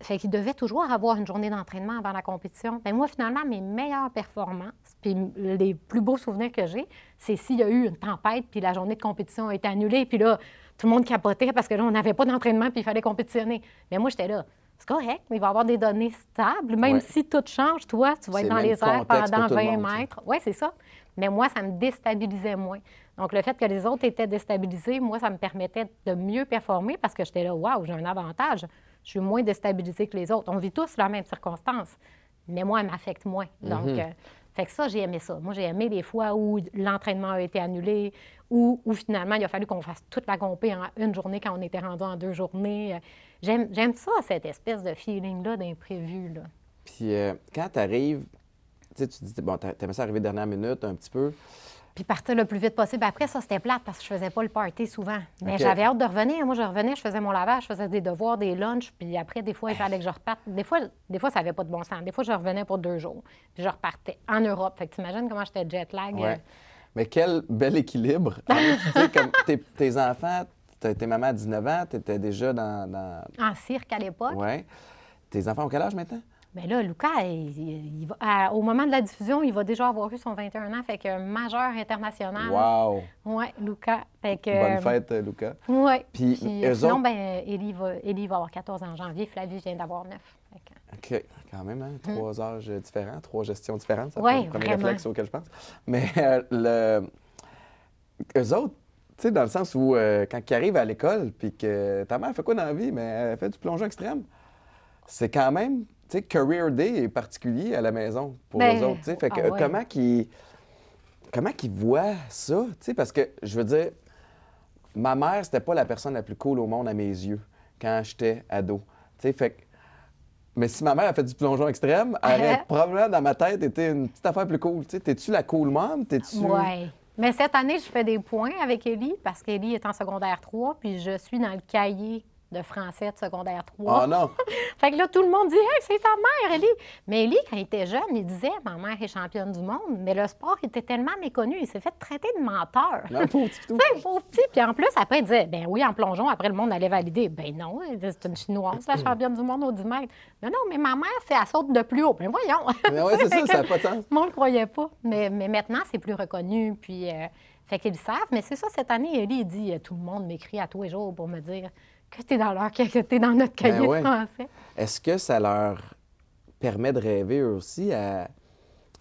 fait qu'il devait toujours avoir une journée d'entraînement avant la compétition. Bien, moi, finalement, mes meilleures performances, puis les plus beaux souvenirs que j'ai, c'est s'il y a eu une tempête, puis la journée de compétition a été annulée, puis là, tout le monde capotait parce que là, on n'avait pas d'entraînement, puis il fallait compétitionner. Mais moi, j'étais là. C'est correct, il va y avoir des données stables. Même si tout change, toi, tu vas être dans les airs pendant 20 mètres. Oui, c'est ça. Mais moi, ça me déstabilisait moins. Donc, le fait que les autres étaient déstabilisés, moi, ça me permettait de mieux performer parce que j'étais là, waouh, j'ai un avantage je suis moins déstabilisée que les autres. On vit tous la même circonstance, mais moi, elle m'affecte moins. Donc, mhm. euh, fait que ça, j'ai aimé ça. Moi, j'ai aimé les fois où l'entraînement a été annulé, ou où, finalement, il a fallu qu'on fasse toute la compé en une journée quand on était rendu en deux journées. J'aime ça, cette espèce de feeling-là d'imprévu. Puis euh, quand tu arrives, tu dis, bon, tu aimais ça arriver dernière minute un petit peu puis partir le plus vite possible. Après, ça, c'était plate parce que je faisais pas le party souvent. Mais j'avais hâte de revenir. Moi, je revenais, je faisais mon lavage, je faisais des devoirs, des lunchs, puis après, des fois, il fallait que je reparte. Des fois, des fois ça n'avait pas de bon sens. Des fois, je revenais pour deux jours, puis je repartais en Europe. Fait que imagines comment j'étais jet lag. Ouais. Mais quel bel équilibre. tu sais, comme tes, enfants, tes mamans à 19 ans, tu étais déjà dans, En cirque à l'époque. Oui. Tes enfants ont quel âge maintenant? Mais là, Lucas, il- il va- à- au moment de la diffusion, il va déjà avoir eu son 21 ans, fait que majeur international. Wow! Oui, Lucas. Fait que, Bonne fête, Lucas. Oui. Puis, eux sinon, autres- ben, Élie va, va avoir 14 ans en janvier, Flavie vient d'avoir 9. Fait que- OK, quand même, hein? trois âges différents, trois gestions différentes. Ça. Ouais, le premier vraiment. réflexe auquel je pense. Mais euh, le... eux autres, tu sais, dans le sens où euh, quand ils arrivent à l'école, puis que ta mère fait quoi dans la vie? Mais elle fait du plongeon extrême. C'est quand même, sais, Career Day est particulier à la maison pour Ben, eux autres. Fait que ah ouais. comment qu'ils comment qu'ils voient ça? Tu sais, parce que, je veux dire, ma mère, c'était pas la personne la plus cool au monde à mes yeux quand j'étais ado. Tu sais, fait que mais si ma mère a fait du plongeon extrême, elle aurait probablement dans ma tête été une petite affaire plus cool. T'es-tu la cool mom? T'es-tu. Oui. Mais cette année, je fais des points avec Élie parce qu'Élie est en secondaire 3, puis je suis dans le cahier de français de secondaire 3. Oh non! Fait que là, tout le monde dit Hey, c'est ta mère, Élie. Mais Élie, quand il était jeune, il disait Ma mère est championne du monde. Mais le sport était tellement méconnu, il s'est fait traiter de menteur. Un pauvre petit pauvre petit. Puis en plus, après, il disait Ben oui, en plongeon, après, le monde allait valider. Ben non, c'est une Chinoise, la championne du monde au 10 mètres. Non, non, mais ma mère, c'est elle saute de plus haut. Ben voyons. Mais ouais, c'est ça, ça n'a pas de sens. Le monde ne le croyait pas. Mais, mais maintenant, c'est plus reconnu. Puis, euh, fait qu'ils le savent. Mais c'est ça, cette année, Ellie, il dit euh, tout le monde m'écrit à tous les jours pour me dire que tu es dans leur que tu dans notre cahier Ben ouais. de français. Est-ce que ça leur permet de rêver eux aussi à,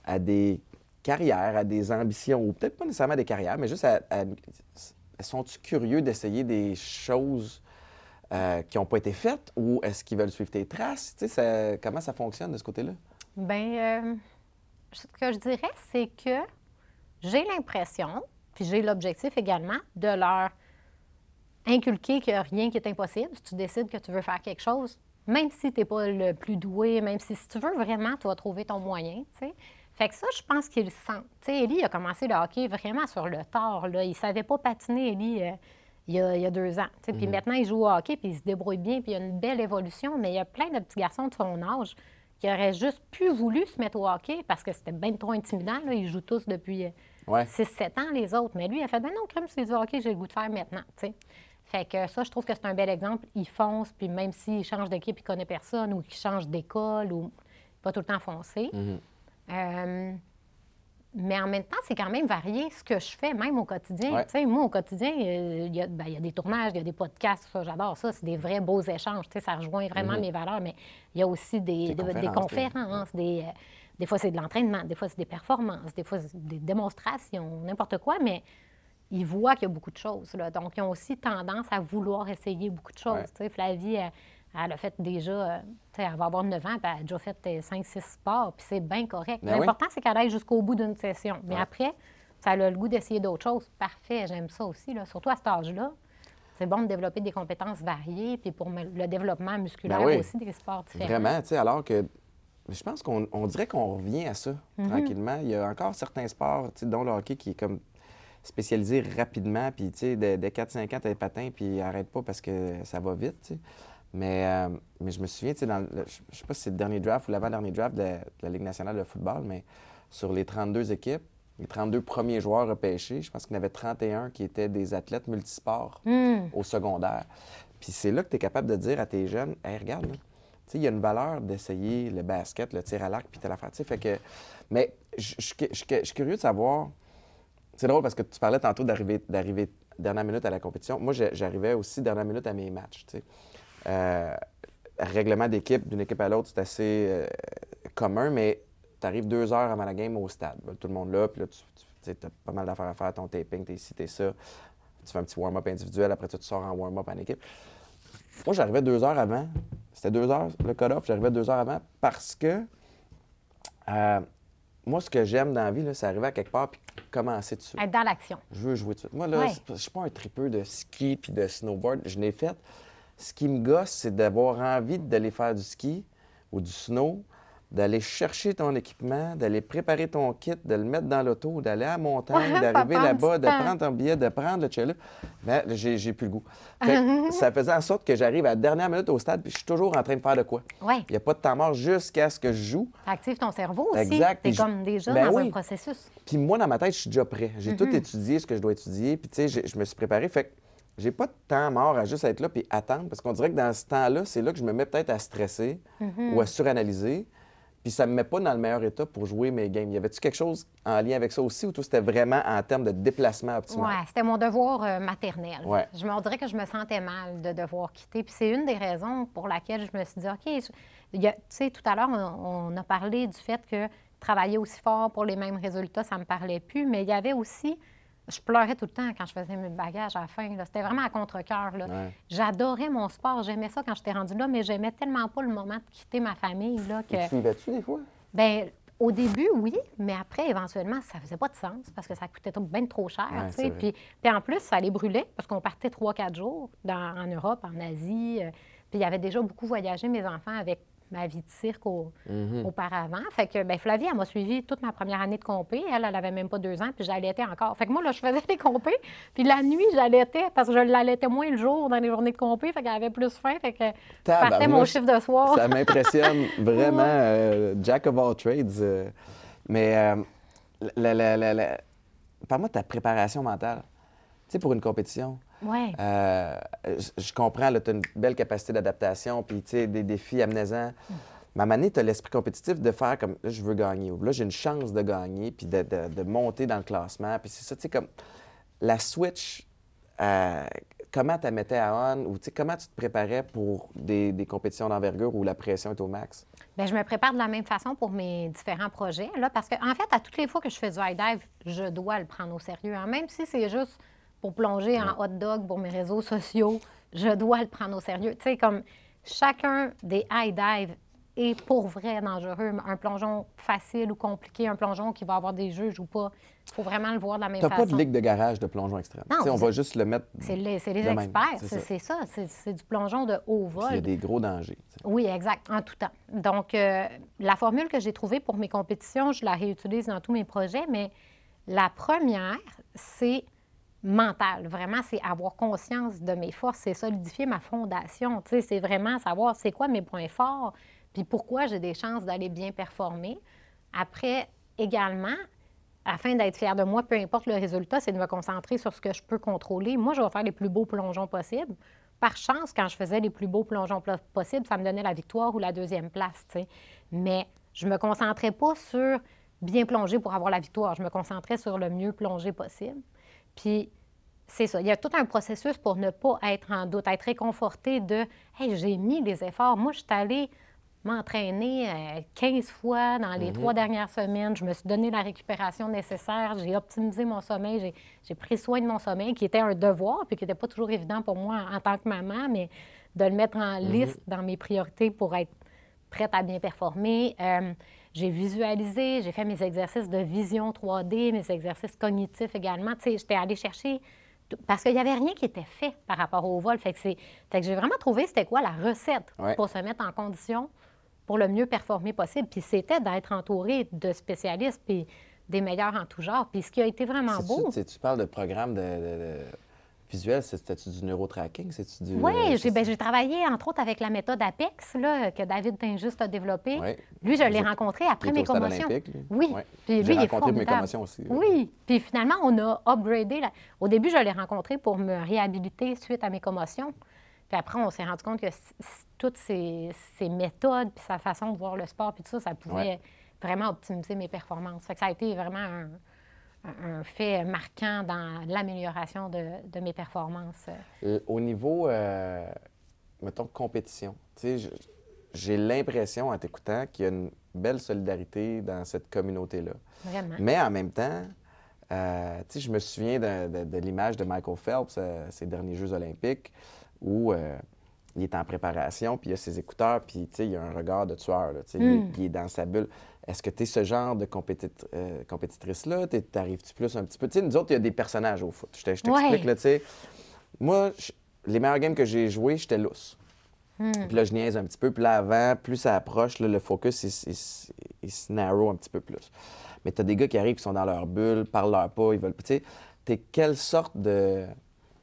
à des carrières, à des ambitions, ou peut-être pas nécessairement des carrières, mais juste à. à- sont-ils curieux d'essayer des choses euh, qui n'ont pas été faites ou est-ce qu'ils veulent suivre tes traces? Tu sais, ça- comment ça fonctionne de ce côté-là? Bien, euh, ce que je dirais, c'est que j'ai l'impression, puis j'ai l'objectif également, de leur inculquer qu'il n'y a rien qui est impossible. Si tu décides que tu veux faire quelque chose, même si tu n'es pas le plus doué, même si, si tu veux vraiment, tu vas trouver ton moyen, tu sais. Fait que ça, je pense qu'ils le sentent. Tu sais, Élie a commencé le hockey vraiment sur le tard. Là. Il ne savait pas patiner, Élie, euh, il, y a, il y a deux ans. tu sais. Puis maintenant, il joue au hockey, puis il se débrouille bien, puis il y a une belle évolution. Mais il y a plein de petits garçons de son âge qui auraient juste pu voulu se mettre au hockey parce que c'était bien trop intimidant. Là. Ils jouent tous depuis euh, Ouais. 6-7 ans, les autres. Mais lui, il a fait, ben non, comme c'est du hockey, j'ai le goût de faire maintenant. tu sais. Fait que ça, je trouve que c'est un bel exemple. Il fonce, puis même s'il change d'équipe, il connaît personne, ou qu'il change d'école, ou pas tout le temps foncé. Euh, mais en même temps, c'est quand même varié ce que je fais, même au quotidien. Ouais. Tu sais, moi, au quotidien, il y, a- ben, il y a des tournages, il y a des podcasts, ça, j'adore ça. C'est des vrais beaux échanges. Tu sais, ça rejoint vraiment mes valeurs, mais il y a aussi des, Des des- des conférences, conférences, des, euh, des fois, c'est de l'entraînement, des fois, c'est des performances, des fois, c'est des démonstrations, n'importe quoi, mais ils voient qu'il y a beaucoup de choses. Là. Donc, ils ont aussi tendance à vouloir essayer beaucoup de choses. Ouais. Flavie, elle, elle a fait déjà, euh, elle va avoir 9 ans, puis elle a déjà fait 5-6 sports, puis c'est bien correct. Ben oui. L'important, c'est qu'elle aille jusqu'au bout d'une session. Mais Ouais. après, ça a le goût d'essayer d'autres choses. Parfait, j'aime ça aussi. Là. Surtout à cet âge-là, c'est bon de développer des compétences variées, puis pour le développement musculaire Ben oui. aussi, des sports différents. Vraiment, tu sais, alors que je pense qu'on on dirait qu'on revient à ça Mhm. tranquillement. Il y a encore certains sports, dont le hockey qui est comme spécialisé rapidement, puis tu sais, dès, dès 4-5 ans, tu as des patins, puis arrête pas parce que ça va vite, tu sais. Mais, euh, mais je me souviens, tu sais, dans le- je sais pas si c'est le dernier draft ou l'avant-dernier draft de, la- de la Ligue nationale de football, mais sur les 32 équipes, les 32 premiers joueurs repêchés, je pense qu'il y en avait 31 qui étaient des athlètes multisports Hmm. au secondaire. Puis c'est là que tu es capable de dire à tes jeunes, hey, regarde, là, tu sais, il y a une valeur d'essayer le basket, le tir à l'arc, puis telle affaire. Tu sais, fait que. Mais je suis curieux de savoir. C'est drôle parce que tu parlais tantôt d'arriver, d'arriver dernière minute à la compétition. Moi, j'arrivais aussi dernière minute à mes matchs. tu. Euh, règlement d'équipe, d'une équipe à l'autre, c'est assez euh, commun, mais tu arrives deux heures avant la game au stade. Tout le monde là, puis là, tu, as pas mal d'affaires à faire, ton taping, t'es ici, t'es ça. Tu fais un petit warm-up individuel, après ça, tu sors en warm-up en équipe. Moi, j'arrivais deux heures avant. C'était deux heures, le cut-off. J'arrivais deux heures avant parce que euh, moi, ce que j'aime dans la vie, c'est arriver à quelque part commencer dessus. Être dans l'action. Je veux jouer tout de suite. Moi, là, Ouais. je suis pas un tripeux de ski puis de snowboard. Je l'ai fait. Ce qui me gosse, c'est d'avoir envie d'aller faire du ski ou du snow, d'aller chercher ton équipement, d'aller préparer ton kit, de le mettre dans l'auto, d'aller à la montagne, Ouais, d'arriver là-bas, de prendre ton billet, de prendre le chalet. Mais là, j'ai plus le goût. Fait ça faisait en sorte que j'arrive à la dernière minute au stade puis je suis toujours en train de faire de quoi. Oui. Il n'y a pas de temps mort jusqu'à ce que je joue. Active ton cerveau aussi. Exact. T'es comme déjà Ben dans oui. un processus. Puis moi, dans ma tête, je suis déjà prêt. J'ai tout Mm-hmm. étudié ce que je dois étudier. Puis tu sais, je me suis préparé. Fait que j'ai pas de temps mort à juste être là puis attendre. Parce qu'on dirait que dans ce temps-là, c'est là que je me mets peut-être à stresser Mm-hmm. ou à suranalyser. Puis ça me met pas dans le meilleur état pour jouer mes games. Y avait-tu quelque chose en lien avec ça aussi ou tout c'était vraiment en termes de déplacement optimal? Oui, c'était mon devoir euh, maternel. Ouais. Je me dirais que je me sentais mal de devoir quitter. Puis c'est une des raisons pour laquelle je me suis dit, OK, tu sais, tout à l'heure, on, on a parlé du fait que travailler aussi fort pour les mêmes résultats, ça me parlait plus, mais il y avait aussi, je pleurais tout le temps quand je faisais mes bagages à la fin. C'était vraiment à contre-cœur. Ouais. J'adorais mon sport, j'aimais ça quand j'étais rendue là, mais j'aimais tellement pas le moment de quitter ma famille là, que... Tu suivais-tu des fois? Bien, au début, oui, mais après, éventuellement, ça faisait pas de sens parce que ça coûtait bien trop cher. Ouais, tu sais. puis, puis en plus, ça les brûlait parce qu'on partait trois, quatre jours dans- en Europe, en Asie. euh, puis il y avait déjà beaucoup voyagé, mes enfants, avec ma vie de cirque au- Mm-hmm. auparavant. Fait que ben, Flavie, elle m'a suivi toute ma première année de compé. Elle, elle avait même pas deux ans, puis j'allaitais encore. Fait que moi, là, je faisais des compés, puis la nuit, j'allaitais parce que je l'allaitais moins le jour dans les journées de compé, fait qu'elle avait plus faim, fait que je partais mon chiffre de soir. Ça m'impressionne vraiment. euh, Jack of all trades. euh. mais euh, la- la- la- la- parle-moi de ta préparation mentale. Tu sais, pour une compétition. Ouais. Euh, je, comprends, tu as une belle capacité d'adaptation, puis tu sais, des défis amenaisants. Un moment donné, tu as l'esprit compétitif de faire comme là, je veux gagner, ou là, j'ai une chance de gagner, puis de, de- de monter dans le classement. Puis c'est ça, tu sais, comme la switch, euh, comment tu la mettais à on, ou tu sais, comment tu te préparais pour des, des compétitions d'envergure où la pression est au max? Bien, je me prépare de la même façon pour mes différents projets, là, parce qu'en en fait, à toutes les fois que je fais du high dive, je dois le prendre au sérieux. hein. Même si c'est juste pour plonger en hot dog pour mes réseaux sociaux, je dois le prendre au sérieux. Tu sais, comme chacun des high dive est pour vrai dangereux. Un plongeon facile ou compliqué, un plongeon qui va avoir des juges ou pas, il faut vraiment le voir de la même Tu façon. pas de ligue de garage de plongeon extrême. Non, on va juste le mettre. C'est les, de experts, c'est ça. c'est du plongeon de haut Puis Il y a vol. des gros dangers. Oui, exact, en tout temps. Donc, euh, la formule que j'ai trouvée pour mes compétitions, je la réutilise dans tous mes projets, mais la première, c'est mental. Vraiment, c'est avoir conscience de mes forces, c'est solidifier ma fondation. C'est vraiment savoir c'est quoi mes points forts, puis pourquoi j'ai des chances d'aller bien performer. Après, également, afin d'être fière de moi, peu importe le résultat, c'est de me concentrer sur ce que je peux contrôler. Moi, je vais faire les plus beaux plongeons possibles. Par chance, quand je faisais les plus beaux plongeons possibles, ça me donnait la victoire ou la deuxième place. Mais je me concentrais pas sur bien plonger pour avoir la victoire. Je me concentrais sur le mieux plonger possible. Puis c'est ça. Il y a tout un processus pour ne pas être en doute, être réconforté de Hey, j'ai mis les efforts. Moi, je suis allée m'entraîner euh, 15 fois dans les trois dernières semaines. Je me suis donné la récupération nécessaire. J'ai optimisé mon sommeil. J'ai- pris soin de mon sommeil, qui était un devoir, puis qui n'était pas toujours évident pour moi en tant que maman, mais de le mettre en liste dans mes priorités pour être prête à bien performer. Euh, j'ai visualisé, j'ai fait mes exercices de vision 3D, mes exercices cognitifs également. Tu sais, j'étais allée chercher parce qu'il n'y avait rien qui était fait par rapport au vol. Fait que, c'est- fait que j'ai vraiment trouvé c'était quoi la recette Ouais. pour se mettre en condition pour le mieux performer possible. Puis c'était d'être entouré de spécialistes puis des meilleurs en tout genre. Puis ce qui a été vraiment beau. tu sais, Tu parles de programme de, de- de- visuel, c'était-tu du neurotracking? Du. Oui, euh, j'ai ben, travaillé entre autres avec la méthode APEX là, que David Tinjuste a développée. Lui, je l'ai rencontré après mes commotions. Oui. Ouais. Puis lui, il est mes commotions aussi. Oui. Puis finalement, on a upgradé. Au début, je l'ai rencontré pour me réhabiliter suite à mes commotions. Puis après, on s'est rendu compte que toutes ces, ces méthodes, puis sa façon de voir le sport, puis tout ça, ça pouvait vraiment optimiser mes performances. Fait que ça a été vraiment un, un- fait marquant dans l'amélioration de, de mes performances. Euh, Au niveau, euh, mettons, compétition, j'ai l'impression, en t'écoutant, qu'il y a une belle solidarité dans cette communauté-là. Vraiment. Mais en même temps, euh, je me souviens de, de- de l'image de Michael Phelps, euh, ses derniers Jeux olympiques, où euh, il est en préparation, puis il a ses écouteurs, puis il y a un regard de tueur, là, il, est- il est dans sa bulle. Est-ce que tu es ce genre de compétit- euh, compétitrice-là? T'arrives-tu plus un petit peu? Tu sais, nous autres, il y a des personnages au foot. Je te- je t'explique, Ouais. là, tu sais. Moi, je- les meilleurs games que j'ai joués, j'étais lousse. Puis là, je niaise un petit peu. Puis là, avant, plus ça approche, là, le focus, il, se narrow un petit peu plus. Mais tu as des gars qui arrivent, qui sont dans leur bulle, parlent leur pas, ils veulent. Tu sais, t'es quelle sorte de,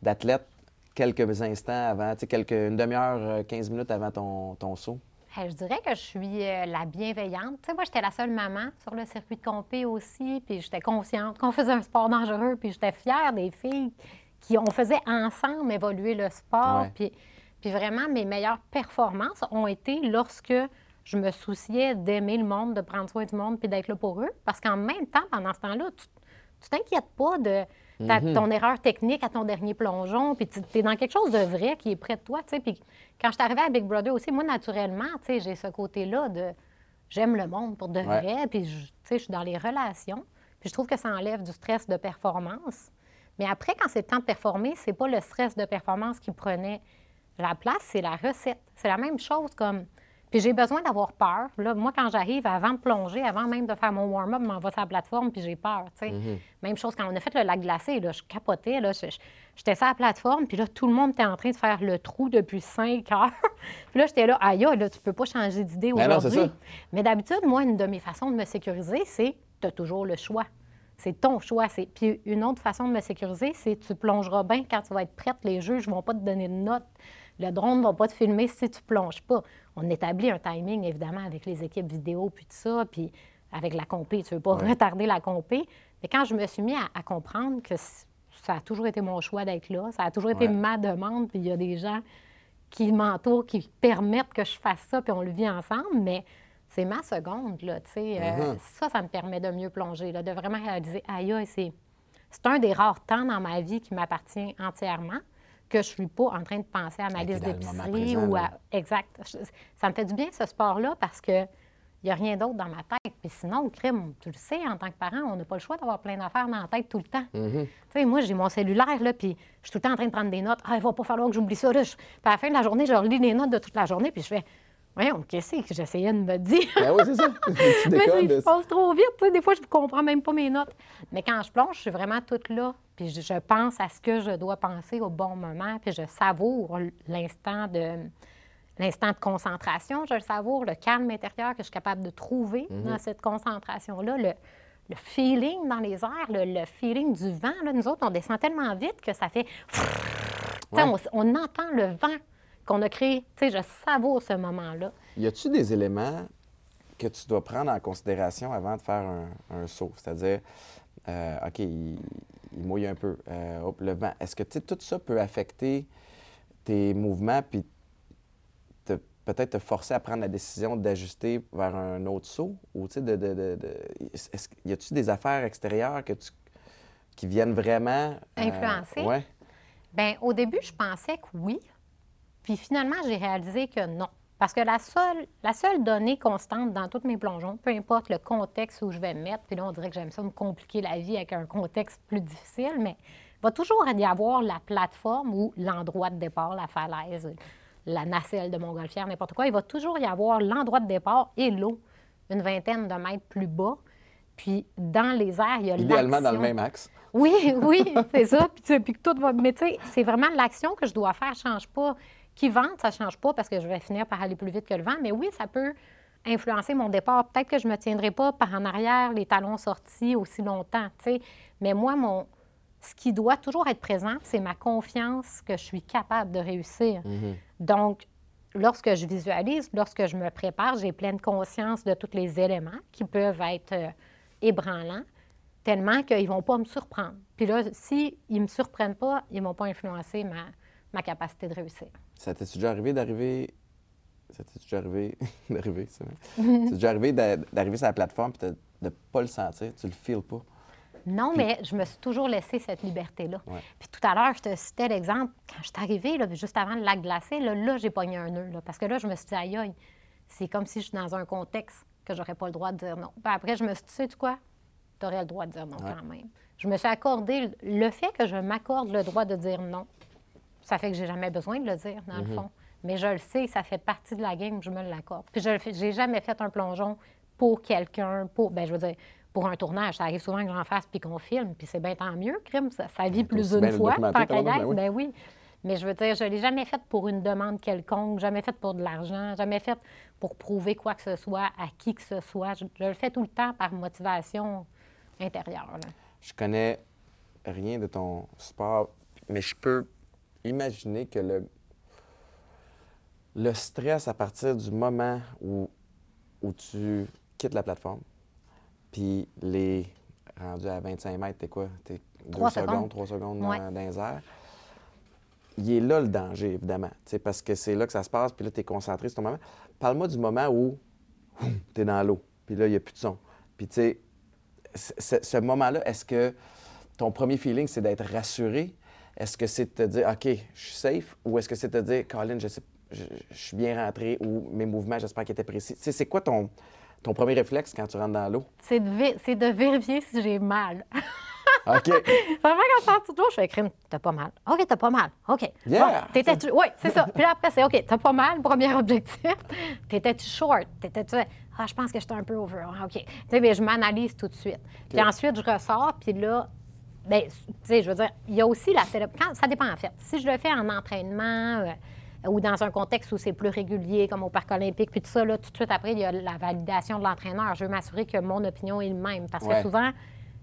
d'athlète quelques instants avant, tu sais, quelques, une demi-heure, euh, 15 minutes avant ton, ton saut? Je dirais que je suis euh, la bienveillante. Tu sais, moi, j'étais la seule maman sur le circuit de compé aussi, puis j'étais consciente qu'on faisait un sport dangereux, puis j'étais fière des filles qui on faisait ensemble évoluer le sport. Ouais. Puis, puis vraiment, mes meilleures performances ont été lorsque je me souciais d'aimer le monde, de prendre soin du monde puis d'être là pour eux. Parce qu'en même temps, pendant ce temps-là, tu tu t'inquiètes pas de Mhm. ton erreur technique à ton dernier plongeon, puis tu es dans quelque chose de vrai qui est près de toi. Puis quand je suis arrivée à Big Brother aussi, moi, naturellement, j'ai ce côté-là de j'aime le monde pour de Ouais. vrai, puis je suis dans les relations. Puis je trouve que ça enlève du stress de performance. Mais après, quand c'est le temps de performer, c'est pas le stress de performance qui prenait la place, c'est la recette. C'est la même chose comme. Puis j'ai besoin d'avoir peur. Là, moi, quand j'arrive, avant de plonger, avant même de faire mon warm-up, je m'en vais sur la plateforme, puis j'ai peur. Mhm. Même chose quand on a fait le lac glacé, là, je capotais. Là, j'étais sur la plateforme, puis là, tout le monde était en train de faire le trou depuis cinq heures. puis là, j'étais là, aïe, là, tu peux pas changer d'idée Ben aujourd'hui. Mais d'habitude, moi, une de mes façons de me sécuriser, c'est tu as toujours le choix. C'est ton choix. C'est... Puis une autre façon de me sécuriser, c'est tu plongeras bien quand tu vas être prête. Les juges ne vont pas te donner de notes. Le drone ne va pas te filmer si tu plonges pas. On établit un timing, évidemment, avec les équipes vidéo, puis tout ça, puis avec la compé. Tu ne veux pas retarder la compé. Mais quand je me suis mis à, à comprendre que ça a toujours été mon choix d'être là, ça a toujours été Ouais. ma demande, puis il y a des gens qui m'entourent, qui permettent que je fasse ça, puis on le vit ensemble, mais c'est ma seconde, là, tu sais. euh, Mhm. ça, ça me permet de mieux plonger, là, de vraiment réaliser, aïe, aïe, c'est... C'est un des rares temps dans ma vie qui m'appartient entièrement, que je suis pas en train de penser à ma liste d'épicerie ou à... Exact. Je- Ça me fait du bien, ce sport-là, parce que il n'y a rien d'autre dans ma tête. Puis sinon, le crime, tu le sais, en tant que parent, on n'a pas le choix d'avoir plein d'affaires dans la tête tout le temps. Mhm. Tu sais, moi, j'ai mon cellulaire, là, puis je suis tout le temps en train de prendre des notes. Ah, il va pas falloir que j'oublie ça. Là. Puis à la fin de la journée, je relis les notes de toute la journée, puis je fais, voyons, qu'est-ce que j'essayais de me dire? Ben oui, c'est ça. tu Mais je passe trop vite. Des fois, je ne comprends même pas mes notes. Mais quand je plonge, je suis vraiment toute là. Puis je, pense à ce que je dois penser au bon moment. Puis je savoure l'instant de l'instant de concentration. Je le savoure, le calme intérieur que je suis capable de trouver dans cette concentration-là. Le, le feeling dans les airs, le, le feeling du vent. Là, nous autres, on descend tellement vite que ça fait... Ouais. on, on entend le vent qu'on a créé. Tu sais, je savoure ce moment-là. Y a-tu des éléments que tu dois prendre en considération avant de faire un, un saut? C'est-à-dire, euh, OK, il, il mouille un peu, euh, hop, le vent. Est-ce que tout ça peut affecter tes mouvements puis peut-être te forcer à prendre la décision d'ajuster vers un autre saut? Ou tu sais, de, de, de- de- y a-tu des affaires extérieures que tu, qui viennent vraiment... euh, Influencer? ouais. Bien, au début, je pensais que oui. Puis finalement, j'ai réalisé que non. Parce que la seule, la seule donnée constante dans tous mes plongeons, peu importe le contexte où je vais me mettre, puis là, on dirait que j'aime ça me compliquer la vie avec un contexte plus difficile, mais il va toujours y avoir la plateforme ou l'endroit de départ, la falaise, la nacelle de montgolfière, n'importe quoi. Il va toujours y avoir l'endroit de départ et l'eau, une vingtaine de mètres plus bas. Puis dans les airs, il y a Idéalement dans le l'action. même axe. Oui, oui, c'est ça. Puis, puis que tout va. Mais tu sais, c'est vraiment l'action que je dois faire ne change pas. Qui vente, ça ne change pas parce que je vais finir par aller plus vite que le vent. Mais oui, ça peut influencer mon départ. Peut-être que je ne me tiendrai pas par en arrière, les talons sortis aussi longtemps. tu sais. Mais moi, mon, ce qui doit toujours être présent, c'est ma confiance que je suis capable de réussir. Donc, lorsque je visualise, lorsque je me prépare, j'ai pleine conscience de tous les éléments qui peuvent être euh, ébranlants, tellement qu'ils ne vont pas me surprendre. Puis là, s'ils ne me surprennent pas, ils ne vont pas influencer ma, ma capacité de réussir. Ça t'est déjà arrivé d'arriver. Ça t'est déjà arrivé d'arriver, c'est vrai. C'est déjà arrivé d'a- d'arriver sur la plateforme et de ne pas le sentir, tu le feels pas? Non, mais je me suis toujours laissé cette liberté-là. Ouais. Puis tout à l'heure, je te citais l'exemple, quand je suis arrivée, là, juste avant le lac glacé, là, là, j'ai pogné un nœud. là, parce que là, je me suis dit, aïe, aïe, c'est comme si je suis dans un contexte que j'aurais pas le droit de dire non. Puis après, je me suis dit, tu sais quoi, tu aurais le droit de dire non Ouais. quand même. Je me suis accordé le fait que je m'accorde le droit de dire non. Ça fait que j'ai jamais besoin de le dire, dans le fond. Mais je le sais, ça fait partie de la game, je me l'accorde. Puis je j'ai jamais fait un plongeon pour quelqu'un, pour, ben je veux dire, pour un tournage. Ça arrive souvent que j'en fasse puis qu'on filme, puis c'est bien tant mieux, crime, ça, ça vit plus d'une fois, tant qu'à ben oui. ben oui. Mais je veux dire, je l'ai jamais fait pour une demande quelconque, jamais fait pour de l'argent, jamais fait pour prouver quoi que ce soit à qui que ce soit. Je, je le fais tout le temps par motivation intérieure. là. Je connais rien de ton sport, mais je peux imaginer que le, le stress à partir du moment où, où tu quittes la plateforme, puis les rendus à 25 mètres, t'es quoi? T'es deux Trois secondes, secondes. trois secondes Ouais. dans, dans les airs. Il est là le danger, évidemment, parce que c'est là que ça se passe, puis là, tu es concentré sur ton moment. Parle-moi du moment où tu es dans l'eau. Puis là, il n'y a plus de son. Puis tu sais, ce moment-là, est-ce que ton premier feeling, c'est d'être rassuré? Est-ce que c'est de te dire, OK, je suis safe? Ou est-ce que c'est de te dire, Colin, je, sais, je, je suis bien rentré ou mes mouvements, j'espère qu'ils étaient précis? Tu sais, c'est quoi ton, ton premier réflexe quand tu rentres dans l'eau? C'est de, de vérifier si j'ai mal. OK. Vraiment, quand je sors de l'eau, je fais crime, t'as pas mal. OK, t'as pas mal. OK. Yeah! t'étais-tu... Oui, c'est ça. Puis là, après, c'est OK, t'as pas mal, premier objectif. T'étais-tu short? T'étais-tu. Ah, je pense que j'étais un peu over. Ah, OK. Tu sais, bien, je m'analyse tout de suite. Puis ensuite, je ressors, puis là, bien, tu sais, je veux dire, il y a aussi la célébration. Ça dépend, en fait. Si je le fais en entraînement, euh, ou dans un contexte où c'est plus régulier, comme au Parc olympique, puis tout ça, là, tout de suite après, il y a la validation de l'entraîneur. Je veux m'assurer que mon opinion est le même. Parce Ouais. que souvent,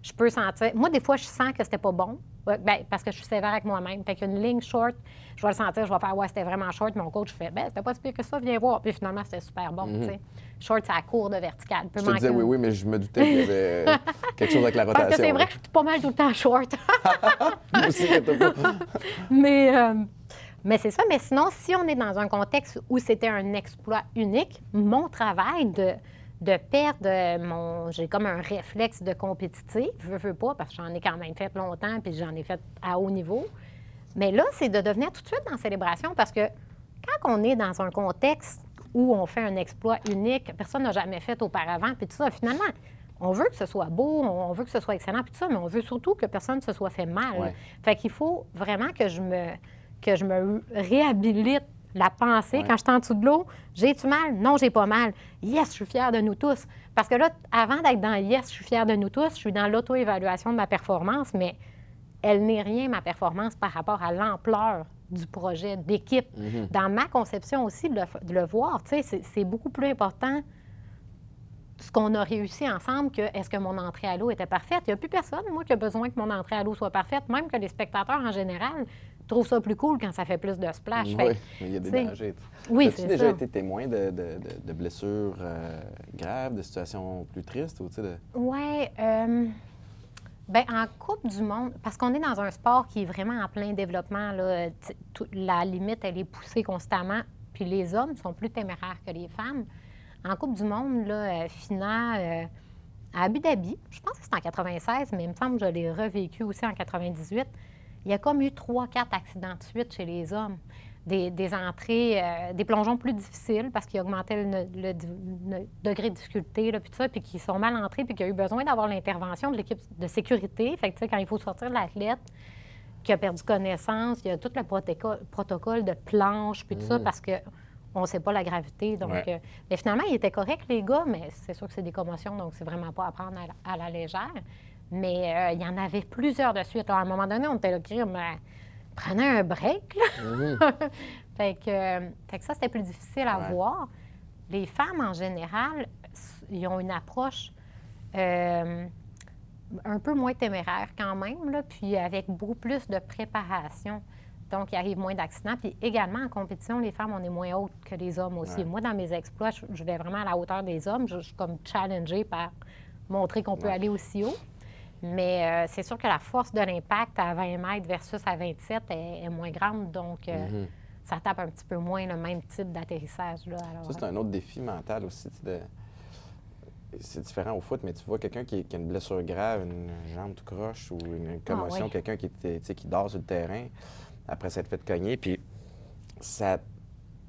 je peux sentir. Moi, des fois, je sens que c'était pas bon. Ben, parce que je suis sévère avec moi-même. Fait qu'une ligne short, je vais le sentir, je vais faire, ouais, c'était vraiment short. Mon coach fait, ben, c'était pas si pire que ça, viens voir. Puis finalement, c'était super bon, tu sais. Short, c'est à court de vertical. Peut Mhm. Je te disais oui, oui, mais je me doutais qu'il y avait quelque chose avec la rotation. Parce que c'est vrai que je suis pas mal tout le temps short. Aussi, mais euh, mais c'est ça. Mais sinon, si on est dans un contexte où c'était un exploit unique, mon travail de, de perdre euh, mon. J'ai comme un réflexe de compétitif, je veux pas, parce que j'en ai quand même fait longtemps, puis j'en ai fait à haut niveau. Mais là, c'est de devenir tout de suite dans la célébration parce que quand on est dans un contexte où on fait un exploit unique, que personne n'a jamais fait auparavant, puis tout ça, finalement, on veut que ce soit beau, on veut que ce soit excellent, puis tout ça, mais on veut surtout que personne ne se soit fait mal. Ouais. Fait qu'il faut vraiment que je me, que je me réhabilite la pensée Ouais. quand je suis en dessous de l'eau. J'ai-tu mal? Non, j'ai pas mal. Yes, je suis fière de nous tous. Parce que là, avant d'être dans yes, je suis fière de nous tous, je suis dans l'auto-évaluation de ma performance, mais elle n'est rien, ma performance, par rapport à l'ampleur du projet d'équipe. Dans ma conception aussi, de le, de le voir, c'est beaucoup plus important ce qu'on a réussi ensemble que est-ce que mon entrée à l'eau était parfaite. Il n'y a plus personne, moi, qui a besoin que mon entrée à l'eau soit parfaite, même que les spectateurs en général trouvent ça plus cool quand ça fait plus de splash. Oui, Fait mais il y a des dangers. Oui, As-tu déjà ça. été témoin de, de- de- de blessures euh, graves, de situations plus tristes? Ou, de... Oui. Euh, ben, en Coupe du Monde, parce qu'on est dans un sport qui est vraiment en plein développement, là, la limite, elle est poussée constamment. Puis les hommes sont plus téméraires que les femmes. En Coupe du Monde, là, euh, Fina, euh, à Abu Dhabi, je pense que c'est en 96, mais il me semble que je l'ai revécu aussi en 98. Il y a comme eu trois, quatre accidents de suite chez les hommes. Des, des entrées, euh, des plongeons plus difficiles parce qu'ils augmentaient le, le- le degré de difficulté, là, puis tout ça, puis qui sont mal entrés, puis qu'il y a eu besoin d'avoir l'intervention de l'équipe de sécurité. Fait que, quand il faut sortir l'athlète qui a perdu connaissance, il y a tout le protocole, de planche, puis tout ça, parce que on ne sait pas la gravité. Donc, Ouais. euh, mais finalement, ils étaient corrects, les gars, mais c'est sûr que c'est des commotions, donc c'est vraiment pas à prendre à la légère. Mais euh, il y en avait plusieurs de suite. là. À un moment donné, on était là, crime, euh, prenez un break. là. fait, que, euh, fait que ça, c'était plus difficile à Ouais. voir. Les femmes, en général, ils ont une approche euh, un peu moins téméraire quand même, là, puis avec beaucoup plus de préparation. Donc, il arrive moins d'accidents. Puis également, en compétition, les femmes, on est moins hautes que les hommes aussi. Ouais. Moi, dans mes exploits, je, je vais vraiment à la hauteur des hommes. Je, je suis comme challengée par montrer qu'on peut aller aussi haut. Mais euh, c'est sûr que la force de l'impact à 20 mètres versus à 27 est, est moins grande. Donc, euh, ça tape un petit peu moins le même type d'atterrissage. là. Alors, Ça, c'est un autre défi mental aussi. de- C'est différent au foot, mais tu vois quelqu'un qui, qui a une blessure grave, une jambe tout croche ou une commotion, oui. quelqu'un qui, qui dort sur le terrain après s'être fait cogner, puis ça,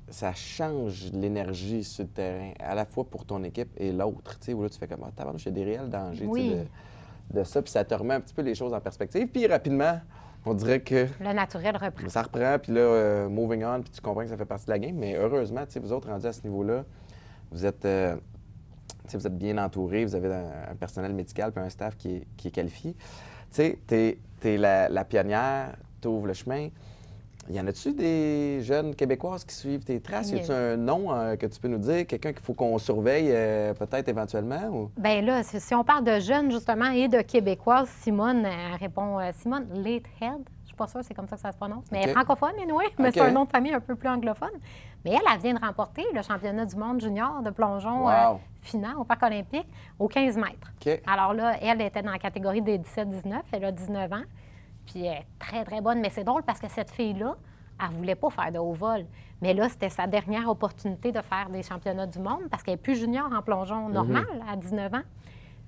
ça change l'énergie sur le terrain, à la fois pour ton équipe et l'autre. Tu sais, où là, tu fais comme, ah, a des réels dangers Oui. de, de ça, puis ça te remet un petit peu les choses en perspective. Puis rapidement, on dirait que le naturel reprend. ça reprend, puis là, euh, moving on, puis tu comprends que ça fait partie de la game. Mais heureusement, tu vous autres rendus à ce niveau-là, vous êtes, euh, tu vous êtes bien entourés, vous avez un, un personnel médical puis un staff qui est, qui est qualifié. Tu sais, t'es es la, la pionnière, t'ouvres le chemin. Y en a-tu des jeunes Québécoises qui suivent tes traces? Y a-tu un nom euh, que tu peux nous dire? Quelqu'un qu'il faut qu'on surveille euh, peut-être éventuellement? Ou... Bien là, si on parle de jeunes, justement, et de Québécoises, Simone elle répond euh, Simone Latehead. Je suis pas sûre, c'est comme ça que ça se prononce. Mais elle est OK. francophone, anyway, mais c'est un nom de famille un peu plus anglophone. Mais elle, elle vient de remporter le championnat du monde junior de plongeon Wow. euh, final au Parc olympique aux 15 mètres. Alors là, elle était dans la catégorie des 17-19, elle a 19 ans. Puis elle est très, très bonne. Mais c'est drôle parce que cette fille-là, elle ne voulait pas faire de haut vol. Mais là, c'était sa dernière opportunité de faire des championnats du monde parce qu'elle est plus junior en plongeon Mhm. normal à 19 ans.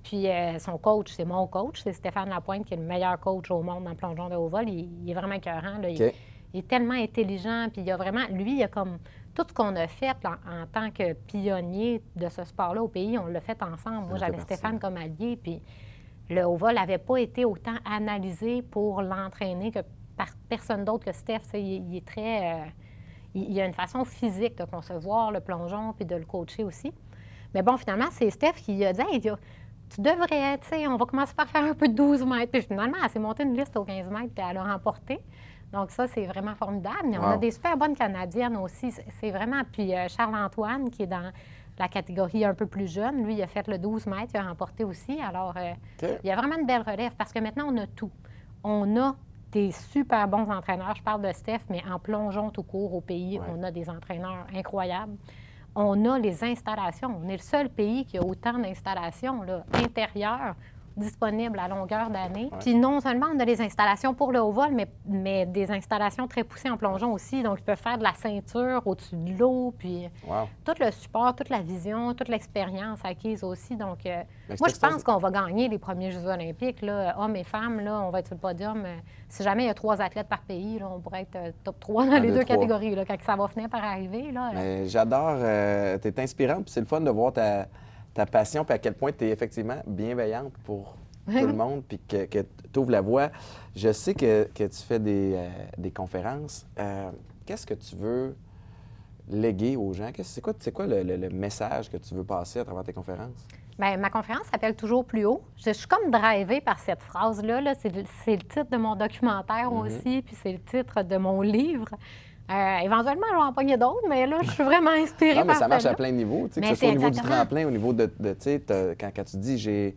Puis euh, son coach, c'est mon coach, c'est Stéphane Lapointe, qui est le meilleur coach au monde en plongeon de haut vol. Il, il est vraiment écœurant. là. Il, est tellement intelligent, puis il a vraiment, lui, il a comme tout ce qu'on a fait en, en tant que pionnier de ce sport-là au pays, on l'a fait ensemble. Moi, j'avais. Stéphane comme allié, puis le haut vol n'avait pas été autant analysé pour l'entraîner que par personne d'autre que Steph. Il, il est très. euh, il, il a une façon physique de concevoir le plongeon puis de le coacher aussi. Mais bon, finalement, c'est Steph qui a dit Hey, tu devrais, tu sais, on va commencer par faire un peu de 12 mètres. Puis finalement, elle s'est montée une liste aux 15 mètres puis elle a remporté. Donc ça, c'est vraiment formidable. Mais on a des super bonnes Canadiennes aussi. C'est- C'est vraiment... Puis euh, Charles-Antoine, qui est dans la catégorie un peu plus jeune, lui, il a fait le 12 mètres, il a remporté aussi. Alors, euh, il y a vraiment une belle relève parce que maintenant, on a tout. On a des super bons entraîneurs. Je parle de Steph, mais en plongeon tout court au pays, Ouais. on a des entraîneurs incroyables. On a les installations. On est le seul pays qui a autant d'installations intérieures disponibles à longueur d'année. Puis non seulement on a des installations pour le haut vol, mais, mais des installations très poussées en plongeon aussi. Donc, ils peuvent faire de la ceinture au-dessus de l'eau, puis Wow. tout le support, toute la vision, toute l'expérience acquise aussi. Donc, euh, moi, je pense qu'on va gagner les premiers Jeux olympiques, là, hommes et femmes. Là, on va être sur le podium. Euh, Si jamais il y a trois athlètes par pays, là, on pourrait être euh, top 3 dans Un, les deux, catégories. Là, quand ça va finir par arriver. Là, j'adore, euh, tu es inspirante, puis c'est le fun de voir ta, ta passion, puis à quel point tu es effectivement bienveillante pour tout le monde, puis que, tu ouvres la voie. Je sais que, que tu fais des, euh, des conférences. Euh, Qu'est-ce que tu veux léguer aux gens? C'est quoi, le, le- le message que tu veux passer à travers tes conférences? Bien, ma conférence s'appelle Toujours plus haut. Je, je suis comme drivée par cette phrase-là. Là. C'est, le, c'est le titre de mon documentaire aussi, puis c'est le titre de mon livre. Euh, éventuellement, je vais en pogner d'autres, mais là, je suis vraiment inspirée Non, mais par ça marche à plein de niveaux. tu sais, Que ce soit au niveau du tremplin, au niveau de. de, tu sais, quand, quand tu dis j'ai.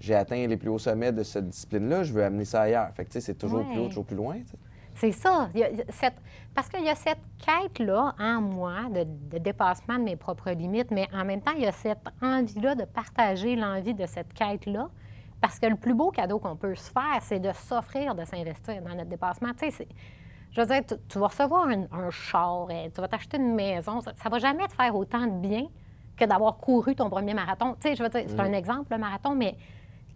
J'ai atteint les plus hauts sommets de cette discipline-là, je veux amener ça ailleurs. Fait que, tu sais, c'est toujours plus haut, toujours plus loin. tu sais. C'est ça. Il y a- il y a cette- Parce qu'il y a cette quête-là en moi de, de dépassement de mes propres limites, mais en même temps, il y a cette envie-là de partager l'envie de cette quête-là. Parce que le plus beau cadeau qu'on peut se faire, c'est de s'offrir de s'investir dans notre dépassement. Tu sais, c'est- je veux dire, tu, tu vas recevoir un, un char, euh, tu vas t'acheter une maison. Ça ne va jamais te faire autant de bien que d'avoir couru ton premier marathon. Tu sais, je veux dire, c'est un exemple, le marathon, mais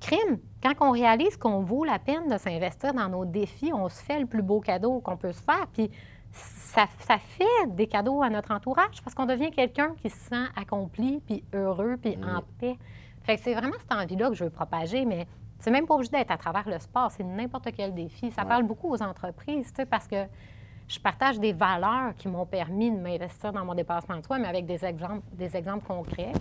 crime, quand on réalise qu'on vaut la peine de s'investir dans nos défis, on se fait le plus beau cadeau qu'on peut se faire. Puis ça, ça fait des cadeaux à notre entourage parce qu'on devient quelqu'un qui se sent accompli, puis heureux, puis en paix. Fait que c'est vraiment cette envie-là que je veux propager, mais c'est même pas obligé d'être à travers le sport, c'est n'importe quel défi. Ça Ouais. parle beaucoup aux entreprises, tu sais, parce que je partage des valeurs qui m'ont permis de m'investir dans mon dépassement de soi, mais avec des exemples, des exemples concrets.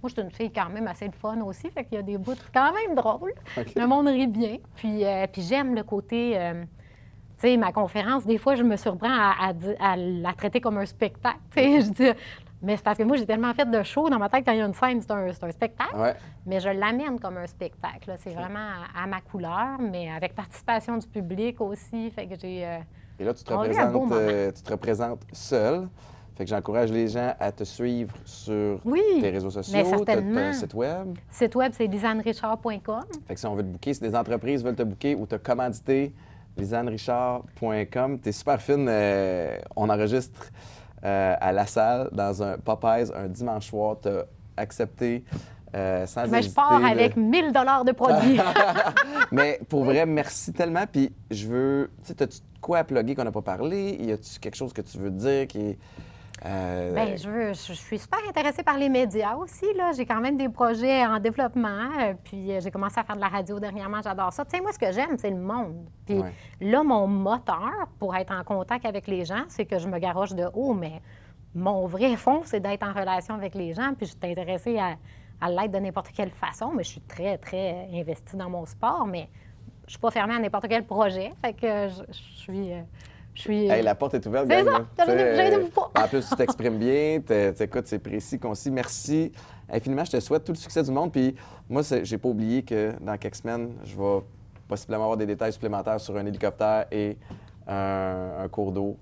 Moi, je suis une fille quand même assez de fun aussi, fait qu'il y a des bouts quand même drôles. Le monde rit bien. Puis, euh, puis j'aime le côté... euh, tu sais, ma conférence, des fois, je me surprends à, à la traiter comme un spectacle. Tu sais, je dis... Mais c'est parce que moi, j'ai tellement fait de show dans ma tête, quand il y a une scène, c'est un, c'est un spectacle. Ouais. Mais je l'amène comme un spectacle. là. C'est vraiment à, à ma couleur, mais avec participation du public aussi. Fait que j'ai... euh, Et là, tu te représentes, euh, tu te représentes seul. Fait que j'encourage les gens à te suivre sur Oui, tes réseaux sociaux, un site web. Site web, c'est lisanerichard.com. Fait que si on veut te booker, si des entreprises veulent te booker ou te commanditer, lisanerichard.com. T'es super fine. euh, on enregistre euh, à la salle dans un Popeyes un dimanche soir. T'as accepté euh, sans Mais je pars avec 1000 dollars de produits. Mais pour vrai, merci tellement. Puis je veux. Tu sais, as-tu quoi à plugger qu'on n'a pas parlé? Y a-tu quelque chose que tu veux dire qui est. euh, Bien, je, veux- je, suis super intéressée par les médias aussi. Là. J'ai quand même des projets en développement. euh, puis euh, j'ai commencé à faire de la radio dernièrement. J'adore ça. Tu sais, moi, ce que j'aime, c'est le monde. Puis Ouais. là, mon moteur pour être en contact avec les gens, c'est que je me garoche de haut. Mais mon vrai fond, c'est d'être en relation avec les gens. Puis je suis intéressée à, à l'être de n'importe quelle façon. Mais je suis très, très investie dans mon sport. Mais je suis pas fermée à n'importe quel projet. Fait que je, je suis. euh, je suis Hey, la porte est ouverte, C'est ça, j'avais euh, dit pas. En plus, tu t'exprimes bien, t'écoutes, c'est précis, concis. Merci infiniment. Je te souhaite tout le succès du monde. Puis moi, j'ai pas oublié que dans quelques semaines, je vais possiblement avoir des détails supplémentaires sur un hélicoptère et un, un cours d'eau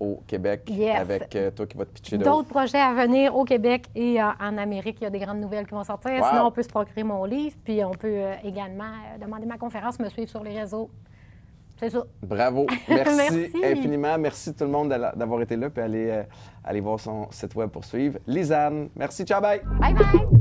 au Québec Yes. avec euh, toi qui vas te pitcher. D'autres projets à venir au Québec et euh, en Amérique. Il y a des grandes nouvelles qui vont sortir. Wow. Sinon, on peut se procurer mon livre. Puis on peut euh, également demander ma conférence, me suivre sur les réseaux. C'est ça. Bravo. Merci, Merci. infiniment. Merci tout le monde d'avoir été là. Puis allez, euh, allez voir son site web pour suivre. Lisanne, merci. Ciao, bye. Bye bye!